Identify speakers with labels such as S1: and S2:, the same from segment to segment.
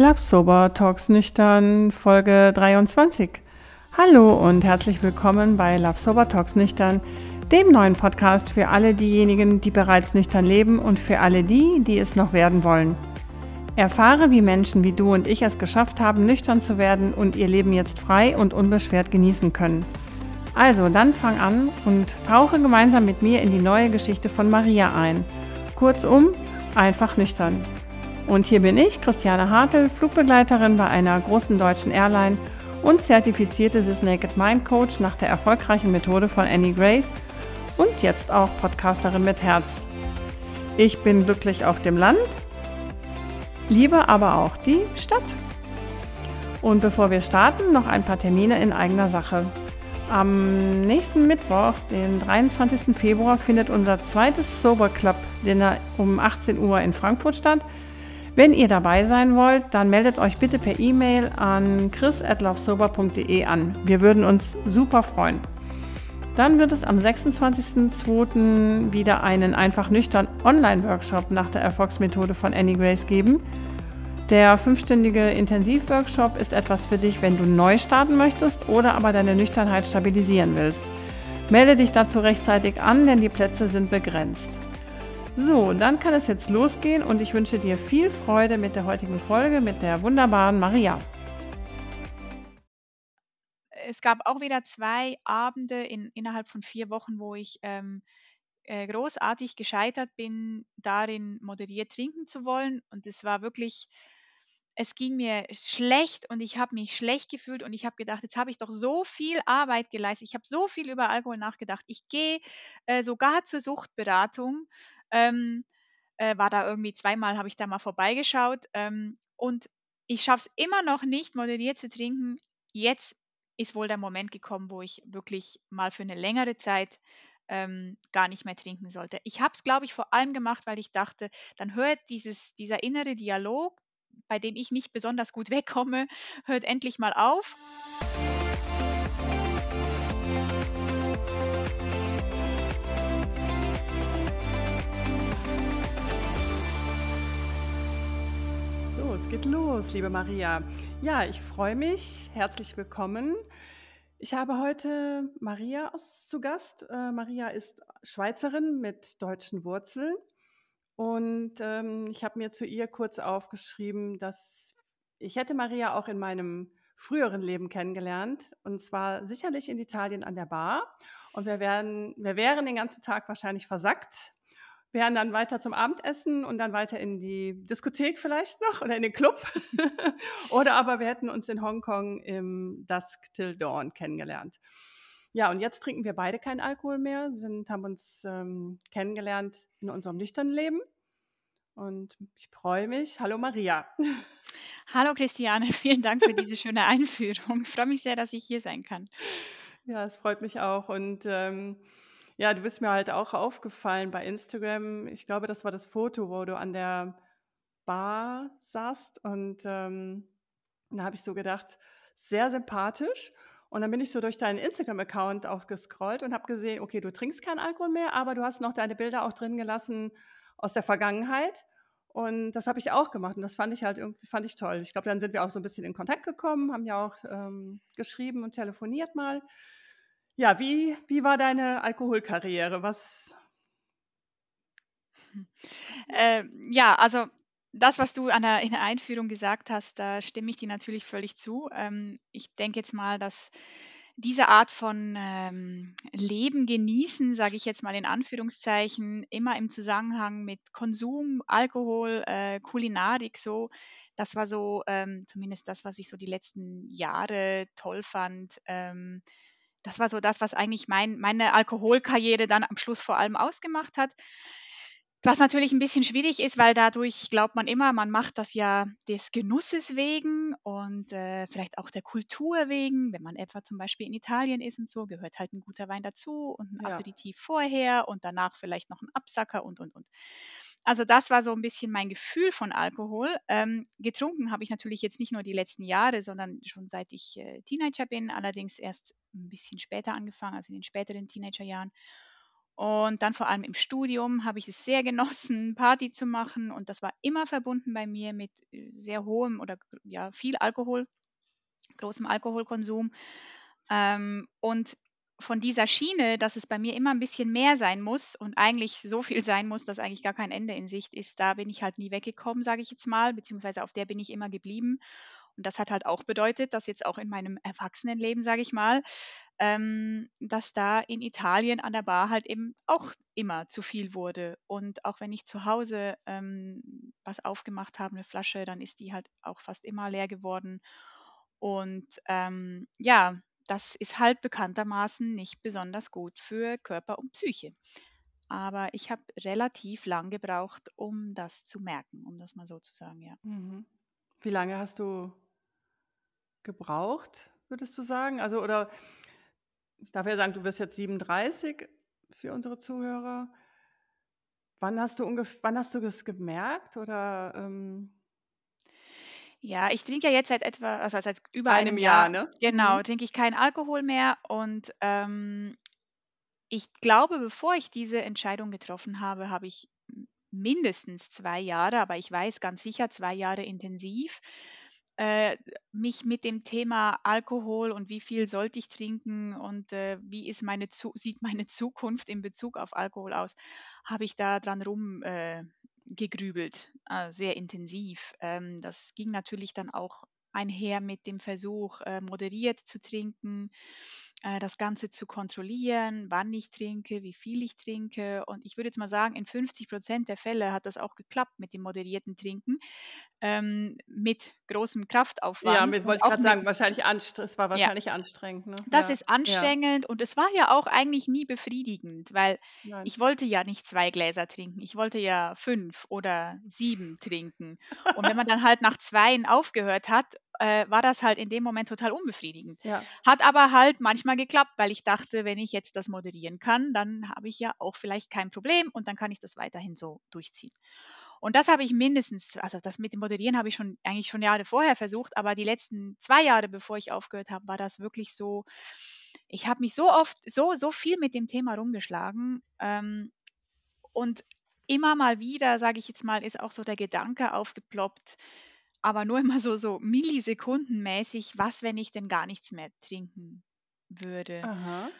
S1: Love Sober Talks Nüchtern Folge 23. Hallo und herzlich willkommen bei Love Sober Talks Nüchtern, dem neuen Podcast für alle diejenigen, die bereits nüchtern leben und für alle die, die es noch werden wollen. Erfahre, wie Menschen wie du und ich es geschafft haben, nüchtern zu werden und ihr Leben jetzt frei und unbeschwert genießen können. Also, dann fang an und tauche gemeinsam mit mir in die neue Geschichte von Maria ein. Kurzum, einfach nüchtern. Und hier bin ich, Christiane Hartl, Flugbegleiterin bei einer großen deutschen Airline und zertifizierte This Naked Mind Coach nach der erfolgreichen Methode von Annie Grace und jetzt auch Podcasterin mit Herz. Ich bin glücklich auf dem Land, liebe aber auch die Stadt. Und bevor wir starten, noch ein paar Termine in eigener Sache. Am nächsten Mittwoch, den 23. Februar, findet unser zweites Sober Club Dinner um 18 Uhr in Frankfurt statt. Wenn ihr dabei sein wollt, dann meldet euch bitte per E-Mail an chris.lovesober.de an. Wir würden uns super freuen. Dann wird es am 26.02. wieder einen einfach nüchtern Online-Workshop nach der Erfolgsmethode von Annie Grace geben. Der fünfstündige Intensivworkshop ist etwas für dich, wenn du neu starten möchtest oder aber deine Nüchternheit stabilisieren willst. Melde dich dazu rechtzeitig an, denn die Plätze sind begrenzt. So, dann kann es jetzt losgehen und ich wünsche dir viel Freude mit der heutigen Folge mit der wunderbaren Maria.
S2: Es gab auch wieder zwei Abende in, innerhalb von vier Wochen, wo ich ähm, äh, großartig gescheitert bin, darin moderiert trinken zu wollen. Und es war wirklich, es ging mir schlecht und ich habe mich schlecht gefühlt und ich habe gedacht, jetzt habe ich doch so viel Arbeit geleistet. Ich habe so viel über Alkohol nachgedacht. Ich gehe äh, sogar zur Suchtberatung ähm, äh, war da irgendwie zweimal, habe ich da mal vorbeigeschaut. Ähm, und ich schaffe es immer noch nicht, moderiert zu trinken. Jetzt ist wohl der Moment gekommen, wo ich wirklich mal für eine längere Zeit ähm, gar nicht mehr trinken sollte. Ich habe es, glaube ich, vor allem gemacht, weil ich dachte, dann hört dieses, dieser innere Dialog, bei dem ich nicht besonders gut wegkomme, hört endlich mal auf.
S1: Es geht los, liebe Maria. Ja, ich freue mich. Herzlich willkommen. Ich habe heute Maria zu Gast. Äh, Maria ist Schweizerin mit deutschen Wurzeln. Und ähm, ich habe mir zu ihr kurz aufgeschrieben, dass ich hätte Maria auch in meinem früheren Leben kennengelernt. Und zwar sicherlich in Italien an der Bar. Und wir, werden, wir wären den ganzen Tag wahrscheinlich versackt wären dann weiter zum Abendessen und dann weiter in die Diskothek vielleicht noch oder in den Club. oder aber wir hätten uns in Hongkong im Dusk Till Dawn kennengelernt. Ja, und jetzt trinken wir beide keinen Alkohol mehr, sind, haben uns ähm, kennengelernt in unserem nüchternen Leben. Und ich freue mich. Hallo Maria.
S2: Hallo Christiane, vielen Dank für diese schöne Einführung. Ich freue mich sehr, dass ich hier sein kann.
S1: Ja, es freut mich auch. Und ähm, ja, du bist mir halt auch aufgefallen bei Instagram. Ich glaube, das war das Foto, wo du an der Bar saßt. Und ähm, da habe ich so gedacht, sehr sympathisch. Und dann bin ich so durch deinen Instagram-Account auch gescrollt und habe gesehen, okay, du trinkst keinen Alkohol mehr, aber du hast noch deine Bilder auch drin gelassen aus der Vergangenheit. Und das habe ich auch gemacht und das fand ich halt irgendwie fand ich toll. Ich glaube, dann sind wir auch so ein bisschen in Kontakt gekommen, haben ja auch ähm, geschrieben und telefoniert mal. Ja, wie, wie war deine Alkoholkarriere? Was?
S2: Äh, ja, also das, was du der, in der Einführung gesagt hast, da stimme ich dir natürlich völlig zu. Ähm, ich denke jetzt mal, dass diese Art von ähm, Leben genießen, sage ich jetzt mal in Anführungszeichen, immer im Zusammenhang mit Konsum, Alkohol, äh, Kulinarik so, das war so ähm, zumindest das, was ich so die letzten Jahre toll fand. Ähm, das war so das, was eigentlich mein, meine Alkoholkarriere dann am Schluss vor allem ausgemacht hat. Was natürlich ein bisschen schwierig ist, weil dadurch glaubt man immer, man macht das ja des Genusses wegen und äh, vielleicht auch der Kultur wegen. Wenn man etwa zum Beispiel in Italien ist und so, gehört halt ein guter Wein dazu und ein ja. Aperitif vorher und danach vielleicht noch ein Absacker und, und, und. Also das war so ein bisschen mein Gefühl von Alkohol. Ähm, getrunken habe ich natürlich jetzt nicht nur die letzten Jahre, sondern schon seit ich äh, Teenager bin, allerdings erst ein bisschen später angefangen, also in den späteren Teenagerjahren. Und dann vor allem im Studium habe ich es sehr genossen, Party zu machen. Und das war immer verbunden bei mir mit äh, sehr hohem oder ja, viel Alkohol, großem Alkoholkonsum. Ähm, und von dieser Schiene, dass es bei mir immer ein bisschen mehr sein muss und eigentlich so viel sein muss, dass eigentlich gar kein Ende in Sicht ist, da bin ich halt nie weggekommen, sage ich jetzt mal, beziehungsweise auf der bin ich immer geblieben. Und das hat halt auch bedeutet, dass jetzt auch in meinem Erwachsenenleben, sage ich mal, ähm, dass da in Italien an der Bar halt eben auch immer zu viel wurde. Und auch wenn ich zu Hause ähm, was aufgemacht habe, eine Flasche, dann ist die halt auch fast immer leer geworden. Und ähm, ja, das ist halt bekanntermaßen nicht besonders gut für Körper und Psyche. Aber ich habe relativ lang gebraucht, um das zu merken, um das mal so zu sagen, ja.
S1: Mhm. Wie lange hast du gebraucht, würdest du sagen? Also, oder ich darf ja sagen, du bist jetzt 37 für unsere Zuhörer. Wann hast du ungefähr, wann hast du das gemerkt? Oder ähm
S2: ja, ich trinke ja jetzt seit etwa, also seit über
S1: einem,
S2: einem
S1: Jahr,
S2: Jahr,
S1: ne?
S2: genau,
S1: Mhm.
S2: trinke ich keinen Alkohol mehr und ähm, ich glaube, bevor ich diese Entscheidung getroffen habe, habe ich mindestens zwei Jahre, aber ich weiß ganz sicher zwei Jahre intensiv äh, mich mit dem Thema Alkohol und wie viel sollte ich trinken und äh, wie ist meine Zu sieht meine Zukunft in Bezug auf Alkohol aus, habe ich da dran rum äh, gegrübelt, äh, sehr intensiv. Ähm, das ging natürlich dann auch einher mit dem Versuch, äh, moderiert zu trinken, äh, das Ganze zu kontrollieren, wann ich trinke, wie viel ich trinke. Und ich würde jetzt mal sagen, in 50 Prozent der Fälle hat das auch geklappt mit dem moderierten Trinken, ähm, mit großem
S1: Ja,
S2: Kraftaufwand
S1: mit, wollte ich gerade sagen, wahrscheinlich es war
S2: ja.
S1: wahrscheinlich anstrengend, ne?
S2: Das
S1: Ja,
S2: ist
S1: ja,
S2: anstrengend und es war ja auch eigentlich nie befriedigend, weil
S1: nein.
S2: ich wollte ja nicht 2 Gläser trinken. Ich wollte ja 5 oder 7 trinken. Und wenn man dann halt nach 2 aufgehört hat, äh, war das halt in dem Moment total unbefriedigend.
S1: Ja.
S2: Hat aber halt manchmal geklappt, weil ich dachte, wenn ich jetzt das moderieren kann, dann habe ich ja auch vielleicht kein Problem und dann kann ich das weiterhin so durchziehen. Und das habe ich mindestens, also das mit dem Moderieren habe ich schon eigentlich schon Jahre vorher versucht, aber die letzten 2 Jahre, bevor ich aufgehört habe, war das wirklich so ich habe mich so oft so so viel mit dem Thema rumgeschlagen, ähm, und immer mal wieder, sage ich jetzt mal, ist auch so der Gedanke aufgeploppt, aber nur immer so so millisekundenmäßig: „Was, wenn ich denn gar nichts mehr trinken würde?“
S1: Aha.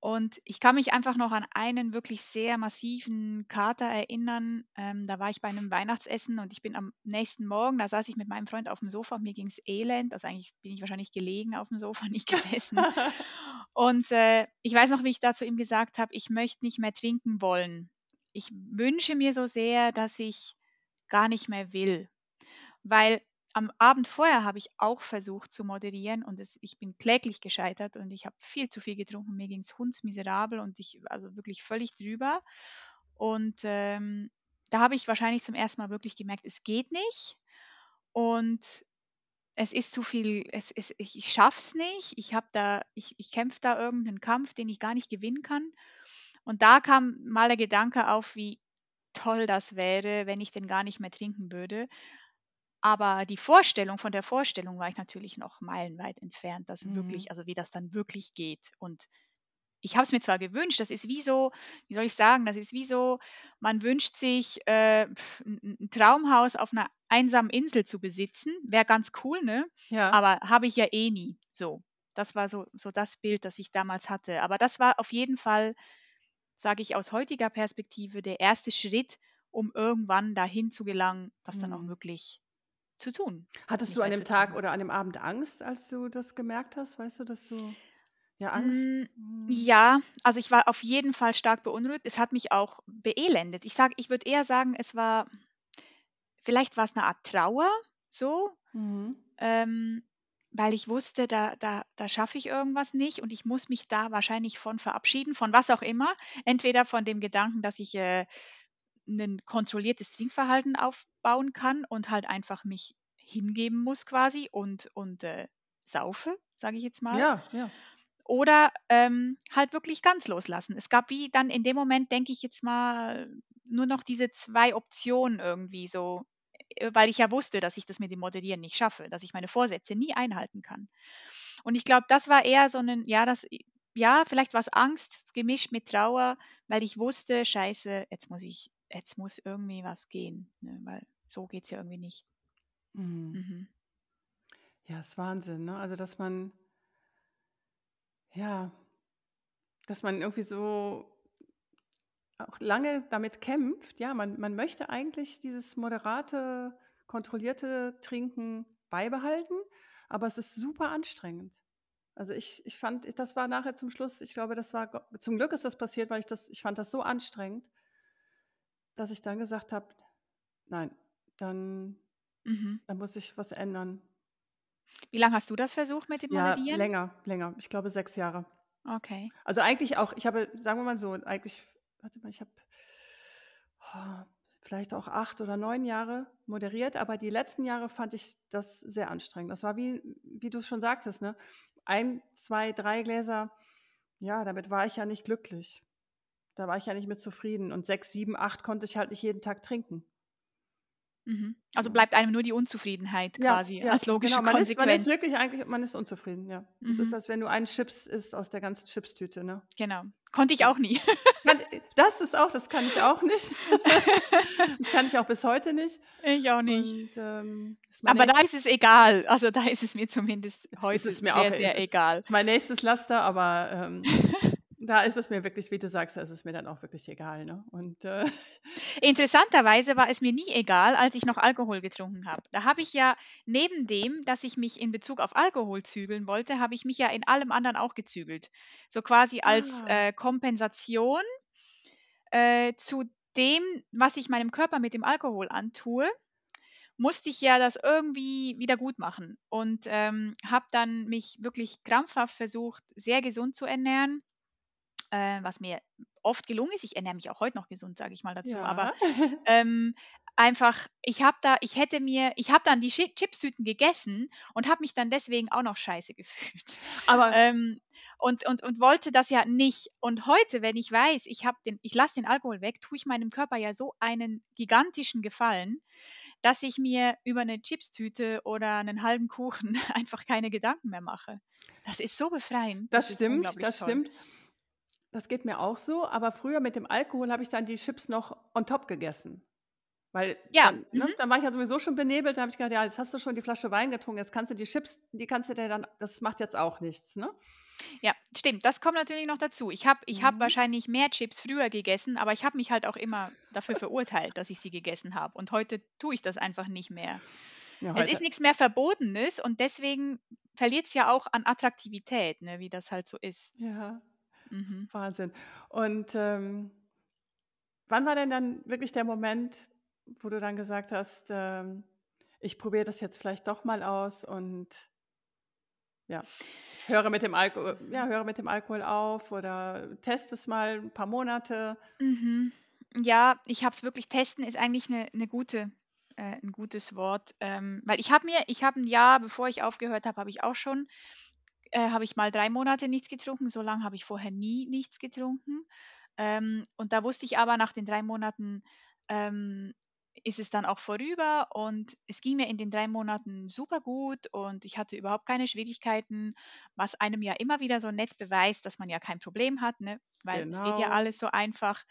S2: Und ich kann mich einfach noch an einen wirklich sehr massiven Kater erinnern. Ähm, da war ich bei einem Weihnachtsessen und ich bin am nächsten Morgen, da saß ich mit meinem Freund auf dem Sofa und mir ging's elend. Also eigentlich bin ich wahrscheinlich gelegen auf dem Sofa, nicht gesessen. Und äh, ich weiß noch, wie ich da zu ihm gesagt habe, ich möchte nicht mehr trinken wollen. Ich wünsche mir so sehr, dass ich gar nicht mehr will. Weil am Abend vorher habe ich auch versucht zu moderieren und es, ich bin kläglich gescheitert und ich habe viel zu viel getrunken. Mir ging es hundsmiserabel und ich, also wirklich völlig drüber. Und ähm, da habe ich wahrscheinlich zum ersten Mal wirklich gemerkt, es geht nicht. Und es ist zu viel, es, es, ich, ich schaff's nicht. Ich habe da, ich, ich kämpfe da irgendeinen Kampf, den ich gar nicht gewinnen kann. Und da kam mal der Gedanke auf, wie toll das wäre, wenn ich denn gar nicht mehr trinken würde. Aber die Vorstellung von der Vorstellung war ich natürlich noch meilenweit entfernt, dass
S1: Mhm.
S2: wirklich, also wie das dann wirklich geht. Und ich habe es mir zwar gewünscht, das ist wie so, wie soll ich sagen, das ist wie so, man wünscht sich äh, ein, Traumhaus auf einer einsamen Insel zu besitzen, wäre ganz cool, ne?
S1: Ja.
S2: Aber habe ich ja eh nie. So, das war so, so das Bild, das ich damals hatte. Aber das war auf jeden Fall, sage ich aus heutiger Perspektive, der erste Schritt, um irgendwann dahin zu gelangen, das dann auch
S1: Mhm.
S2: wirklich zu tun,
S1: Hattest du an dem Tag oder an dem Abend Angst, als du das gemerkt hast? Weißt du, dass du ja Angst?
S2: Mm, ja, also ich war auf jeden Fall stark beunruhigt. Es hat mich auch beelendet. Ich sage, ich würde eher sagen, es war, vielleicht war es eine Art Trauer, so,
S1: Mhm.
S2: ähm, weil ich wusste, da, da, da schaffe ich irgendwas nicht und ich muss mich da wahrscheinlich von verabschieden, von was auch immer. Entweder von dem Gedanken, dass ich äh, ein kontrolliertes Trinkverhalten aufbauen kann und halt einfach mich hingeben muss quasi und, und äh, saufe, sage ich jetzt mal.
S1: Ja, ja.
S2: Oder ähm, halt wirklich ganz loslassen. Es gab wie dann in dem Moment, denke ich jetzt mal, nur noch diese zwei Optionen irgendwie so, äh, weil ich ja wusste, dass ich das mit dem Moderieren nicht schaffe, dass ich meine Vorsätze nie einhalten kann. Und ich glaube, das war eher so ein, ja, das, ja, vielleicht war es Angst gemischt mit Trauer, weil ich wusste, scheiße, jetzt muss ich, jetzt muss irgendwie was gehen, ne? weil so geht es ja irgendwie nicht.
S1: Mhm.
S2: Mhm.
S1: Ja, ist Wahnsinn, ne? Also, dass man, ja, dass man irgendwie so auch lange damit kämpft. Ja, man, man möchte eigentlich dieses moderate, kontrollierte Trinken beibehalten, aber es ist super anstrengend. Also ich, ich fand, das war nachher zum Schluss, ich glaube, das war, zum Glück ist das passiert, weil ich das, ich fand das so anstrengend, dass ich dann gesagt habe, nein, dann,
S2: Mhm.
S1: dann muss ich was ändern.
S2: Wie lange hast du das versucht mit dem
S1: Ja,
S2: Moderieren?
S1: länger, länger. Ich glaube sechs Jahre.
S2: Okay.
S1: Also eigentlich auch, ich habe, sagen wir mal so, eigentlich, warte mal, ich habe oh, vielleicht auch acht oder neun Jahre moderiert, aber die letzten Jahre fand ich das sehr anstrengend. Das war wie, wie du es schon sagtest, ne? Ein, zwei, drei Gläser, ja, damit war ich ja nicht glücklich. Da war ich ja nicht mit zufrieden. Und sechs, sieben, acht konnte ich halt nicht jeden Tag trinken.
S2: Mhm. Also bleibt einem nur die Unzufriedenheit
S1: Ja,
S2: quasi
S1: ja,
S2: als logische
S1: genau. Man ist, man
S2: Konsequenz.
S1: ist wirklich eigentlich, man ist unzufrieden, ja. Es ist,
S2: Mhm.
S1: als wenn du einen Chips isst aus der ganzen Chipstüte, ne?
S2: Genau. Konnte ich auch nie.
S1: Das ist auch, das kann ich auch nicht. Das kann ich auch bis heute nicht.
S2: ich auch nicht.
S1: Und ähm, ist
S2: Aber da ist es egal. Also da ist es mir zumindest
S1: ist
S2: heute
S1: es mir
S2: sehr,
S1: auch
S2: sehr
S1: ist es
S2: egal.
S1: mein nächstes Laster, aber ähm, da ist es mir wirklich, wie du sagst, da ist es mir dann auch wirklich egal. Ne? Und äh,
S2: Interessanterweise war es mir nie egal, als ich noch Alkohol getrunken habe. Da habe ich ja neben dem, dass ich mich in Bezug auf Alkohol zügeln wollte, habe ich mich ja in allem anderen auch gezügelt. So quasi als
S1: ah,
S2: äh, Kompensation äh, zu dem, was ich meinem Körper mit dem Alkohol antue, musste ich ja das irgendwie wieder gut machen und ähm, habe dann mich wirklich krampfhaft versucht, sehr gesund zu ernähren, äh, was mir oft gelungen ist. Ich ernähre mich auch heute noch gesund, sage ich mal dazu, aber
S1: ja.
S2: ähm, einfach, ich habe da, ich hätte mir, ich habe dann die Chi- Chipstüten gegessen und habe mich dann deswegen auch noch scheiße gefühlt.
S1: aber
S2: Ähm, und, und, und wollte das ja nicht. Und heute, wenn ich weiß, ich habe den, ich lasse den Alkohol weg, tue ich meinem Körper ja so einen gigantischen Gefallen, dass ich mir über eine Chipstüte oder einen halben Kuchen einfach keine Gedanken mehr mache. Das ist so befreiend.
S1: das
S2: Das
S1: stimmt, das
S2: toll.
S1: stimmt. Das geht mir auch so, aber früher mit dem Alkohol habe ich dann die Chips noch on top gegessen. Weil
S2: Ja,
S1: dann, ne,
S2: mhm.
S1: dann war ich ja sowieso schon benebelt, dann habe ich gedacht, ja, jetzt hast du schon die Flasche Wein getrunken, jetzt kannst du die Chips, die kannst du dir dann, das macht jetzt auch nichts, ne?
S2: Ja, stimmt. Das kommt natürlich noch dazu. Ich habe ich hab
S1: Mhm.
S2: wahrscheinlich mehr Chips früher gegessen, aber ich habe mich halt auch immer dafür verurteilt, dass ich sie gegessen habe. Und heute tue ich das einfach nicht mehr.
S1: Ja,
S2: Es ist nichts mehr Verbotenes und deswegen verliert es ja auch an Attraktivität, ne, wie das halt so ist.
S1: Ja,
S2: Mhm.
S1: Wahnsinn. Und ähm, wann war denn dann wirklich der Moment, wo du dann gesagt hast, ähm, ich probiere das jetzt vielleicht doch mal aus und ja, höre mit dem Alkohol, ja, höre mit dem Alkohol auf oder teste es mal ein paar Monate.
S2: Mhm. Ja, ich habe es wirklich testen, ist eigentlich eine, eine gute, äh, ein gutes Wort. Ähm, weil ich habe mir, ich habe ein Jahr, bevor ich aufgehört habe, habe ich auch schon, äh, habe ich mal drei Monate nichts getrunken. So lange habe ich vorher nie nichts getrunken. Ähm, und da wusste ich aber, nach den drei Monaten ähm, ist es dann auch vorüber und es ging mir in den drei Monaten super gut und ich hatte überhaupt keine Schwierigkeiten, was einem ja immer wieder so nett beweist, dass man ja kein Problem hat, ne? weil es geht ja
S1: Genau.
S2: alles so einfach.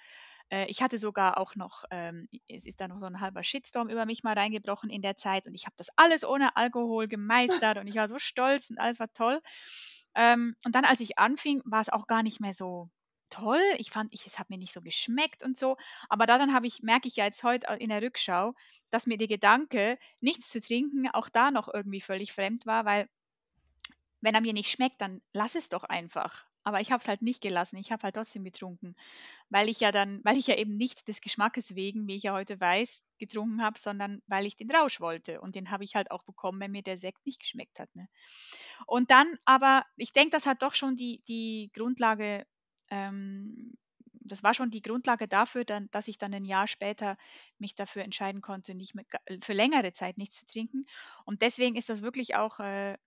S2: Äh, ich hatte sogar auch noch, ähm, es ist da noch so ein halber Shitstorm über mich mal reingebrochen in der Zeit und ich habe das alles ohne Alkohol gemeistert und ich war so stolz und alles war toll. Ähm, und dann, als ich anfing, war es auch gar nicht mehr so toll. Ich fand, ich, es hat mir nicht so geschmeckt und so. Aber daran habe ich, merke ich ja jetzt heute in der Rückschau, dass mir der Gedanke, nichts zu trinken, auch da noch irgendwie völlig fremd war, weil wenn er mir nicht schmeckt, dann lass es doch einfach. Aber ich habe es halt nicht gelassen. Ich habe halt trotzdem getrunken, weil ich ja dann, weil ich ja eben nicht des Geschmackes wegen, wie ich ja heute weiß, getrunken habe, sondern weil ich den Rausch wollte. Und den habe ich halt auch bekommen, wenn mir der Sekt nicht geschmeckt hat. Ne? Und dann aber, ich denke, das hat doch schon die, die Grundlage, ähm, das war schon die Grundlage dafür, dann, dass ich dann ein Jahr später mich dafür entscheiden konnte, nicht mehr, für längere Zeit nichts zu trinken. Und deswegen ist das wirklich auch äh,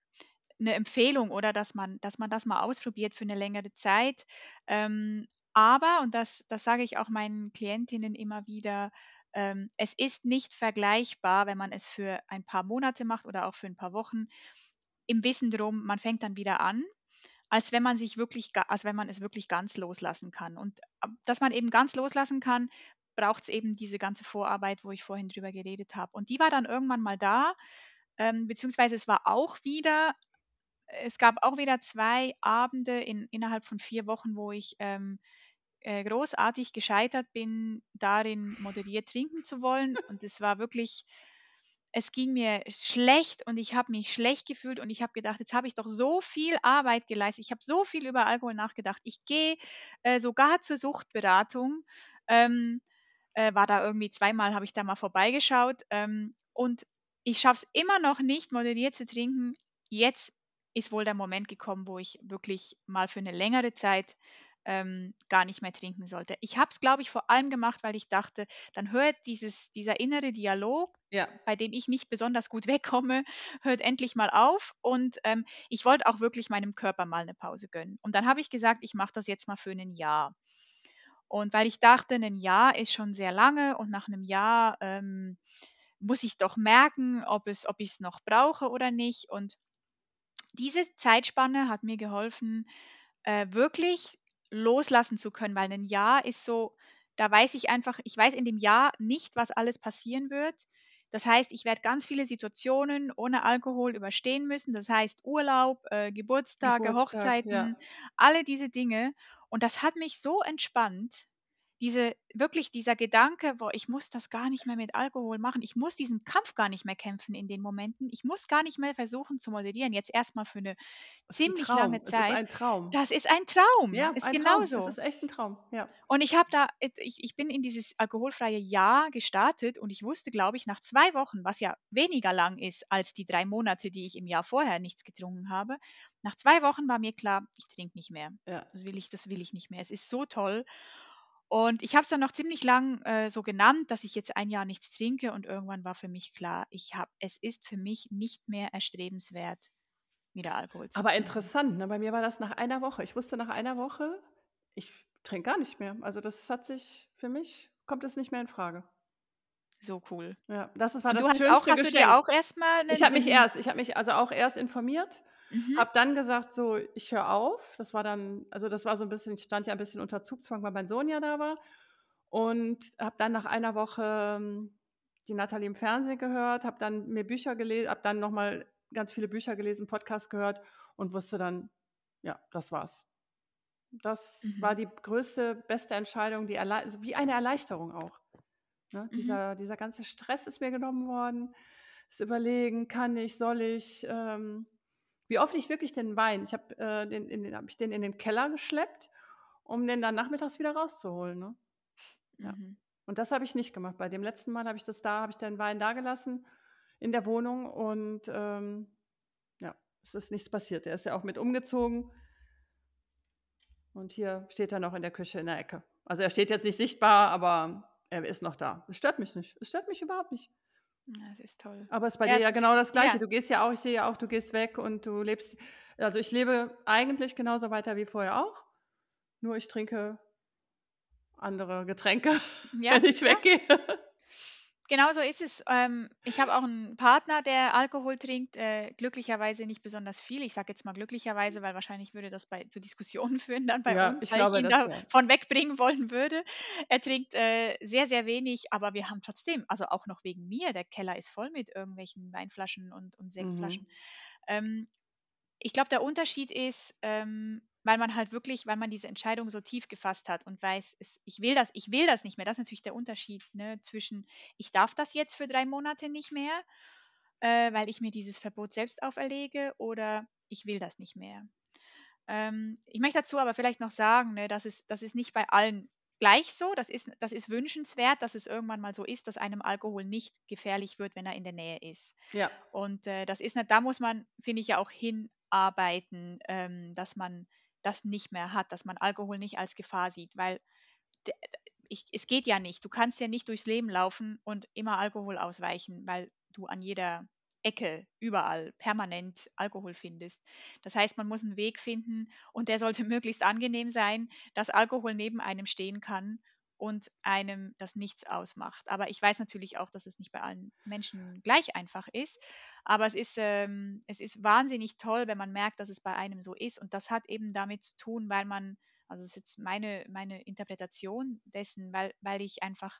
S2: eine Empfehlung oder dass man, dass man das mal ausprobiert für eine längere Zeit. Ähm, aber, und das, das sage ich auch meinen Klientinnen immer wieder, ähm, es ist nicht vergleichbar, wenn man es für ein paar Monate macht oder auch für ein paar Wochen, im Wissen drum, man fängt dann wieder an. als wenn man sich wirklich, als wenn man es wirklich ganz loslassen kann. Und dass man eben ganz loslassen kann, braucht es eben diese ganze Vorarbeit, wo ich vorhin drüber geredet habe. Und die war dann irgendwann mal da, ähm, beziehungsweise es war auch wieder, es gab auch wieder zwei Abende in, innerhalb von vier Wochen, wo ich ähm, äh, großartig gescheitert bin, darin moderiert trinken zu wollen. Und es war wirklich, es ging mir schlecht und ich habe mich schlecht gefühlt und ich habe gedacht, jetzt habe ich doch so viel Arbeit geleistet. Ich habe so viel über Alkohol nachgedacht. Ich gehe äh, sogar zur Suchtberatung. Ähm, äh, war da irgendwie zweimal, habe ich da mal vorbeigeschaut. Ähm, und ich schaffe es immer noch nicht, moderiert zu trinken. Jetzt ist wohl der Moment gekommen, wo ich wirklich mal für eine längere Zeit ähm, gar nicht mehr trinken sollte. Ich habe es, glaube ich, vor allem gemacht, weil ich dachte, dann hört dieses, dieser innere Dialog, ja. bei dem ich nicht besonders gut wegkomme, hört endlich mal auf. Und ähm, ich wollte auch wirklich meinem Körper mal eine Pause gönnen. Und dann habe ich gesagt, ich mache das jetzt mal für ein Jahr. Und weil ich dachte, ein Jahr ist schon sehr lange und nach einem Jahr ähm, muss ich doch merken, ob, es, ob ich es noch brauche oder nicht. Und diese Zeitspanne hat mir geholfen, äh, wirklich loslassen zu können, weil ein Jahr ist so, da weiß ich einfach, ich weiß in dem Jahr nicht, was alles passieren wird. Das heißt, ich werde ganz viele Situationen ohne Alkohol überstehen müssen. Das heißt Urlaub, äh, Geburtstage, Geburtstag, Hochzeiten, ja. alle diese Dinge. Und das hat mich so entspannt, diese wirklich dieser Gedanke, boah, ich muss das gar nicht mehr mit Alkohol machen. Ich muss diesen Kampf gar nicht mehr kämpfen in den Momenten. Ich muss gar nicht mehr versuchen zu moderieren. Jetzt erstmal für eine ziemlich lange Zeit. Das ist
S1: ein Traum.
S2: Das ist ein Traum.
S1: Ja,
S2: ist
S1: ein
S2: genauso.
S1: Traum. Das ist echt ein Traum. Ja.
S2: Und ich habe da, ich, ich bin in dieses alkoholfreie Jahr gestartet und ich wusste, glaube ich, nach zwei Wochen, was ja weniger lang ist als die drei Monate, die ich im Jahr vorher nichts getrunken habe. Nach zwei Wochen war mir klar, ich trinke nicht mehr. Ja. Das will ich, das will ich nicht mehr. Es ist so toll. Und ich habe es dann noch ziemlich lang äh, so genannt, dass ich jetzt ein Jahr nichts trinke und irgendwann war für mich klar, ich hab, es ist für mich nicht mehr erstrebenswert, wieder Alkohol zu
S1: Aber trinken. interessant, ne? bei mir war das nach einer Woche. Ich wusste nach einer Woche, ich trinke gar nicht mehr. Also das hat sich, für mich kommt es nicht mehr in Frage.
S2: So cool.
S1: Ja, das ist, war
S2: und
S1: das
S2: du hast schönste auch, hast Geschenk. du dir auch erstmal...
S1: Ich habe mich erst, ich habe mich also auch erst informiert Mhm. Habe dann gesagt, so, ich höre auf. Das war dann, also das war so ein bisschen, ich stand ja ein bisschen unter Zugzwang, weil mein Sohn ja da war. Und habe dann nach einer Woche ähm, die Nathalie im Fernsehen gehört, habe dann mir Bücher gelesen, habe dann nochmal ganz viele Bücher gelesen, Podcast gehört und wusste dann, ja, das war's. Das mhm. war die größte, beste Entscheidung, die also wie eine Erleichterung auch. Ne? Mhm. Dieser, dieser ganze Stress ist mir genommen worden. Das Überlegen, kann ich, soll ich, ähm, wie oft ich wirklich den Wein, ich habe äh, den, den, hab ich den in den Keller geschleppt, um den dann nachmittags wieder rauszuholen. Ne? Ja. Mhm. Und das habe ich nicht gemacht. Bei dem letzten Mal habe ich das da, habe ich den Wein da gelassen in der Wohnung und ähm, ja, es ist nichts passiert. Er ist ja auch mit umgezogen. Und hier steht er noch in der Küche in der Ecke. Also er steht jetzt nicht sichtbar, aber er ist noch da. Es stört mich nicht. Es stört mich überhaupt nicht.
S2: Das ist toll.
S1: Aber es ist bei ja, dir ja genau das Gleiche. Ja. Du gehst ja auch, ich sehe ja auch, du gehst weg und du lebst, also ich lebe eigentlich genauso weiter wie vorher auch. Nur ich trinke andere Getränke, ja, wenn ich weggehe.
S2: Genau so ist es. Ähm, ich habe auch einen Partner, der Alkohol trinkt, äh, glücklicherweise nicht besonders viel. Ich sage jetzt mal glücklicherweise, weil wahrscheinlich würde das bei, zu Diskussionen führen dann bei ja, uns, ich weil glaube, ich ihn davon ja. wegbringen wollen würde. Er trinkt äh, sehr, sehr wenig, aber wir haben trotzdem, also auch noch wegen mir, der Keller ist voll mit irgendwelchen Weinflaschen und, und Sektflaschen. Mhm. Ähm, ich glaube, der Unterschied ist, ähm, weil man halt wirklich, weil man diese Entscheidung so tief gefasst hat und weiß, es, ich will das, ich will das nicht mehr. Das ist natürlich der Unterschied ne, zwischen, ich darf das jetzt für drei Monate nicht mehr, äh, weil ich mir dieses Verbot selbst auferlege, oder ich will das nicht mehr. Ähm, ich möchte dazu aber vielleicht noch sagen, ne, dass es, das ist nicht bei allen gleich so. Das ist, das ist wünschenswert, dass es irgendwann mal so ist, dass einem Alkohol nicht gefährlich wird, wenn er in der Nähe ist.
S1: Ja.
S2: Und äh, das ist, da muss man, finde ich, ja auch hinarbeiten, ähm, dass man das nicht mehr hat, dass man Alkohol nicht als Gefahr sieht, weil ich, es geht ja nicht. Du kannst ja nicht durchs Leben laufen und immer Alkohol ausweichen, weil du an jeder Ecke, überall, permanent Alkohol findest. Das heißt, man muss einen Weg finden und der sollte möglichst angenehm sein, dass Alkohol neben einem stehen kann und einem das nichts ausmacht. Aber ich weiß natürlich auch, dass es nicht bei allen Menschen gleich einfach ist. Aber es ist, ähm, es ist wahnsinnig toll, wenn man merkt, dass es bei einem so ist. Und das hat eben damit zu tun, weil man, also das ist jetzt meine, meine Interpretation dessen, weil, weil ich einfach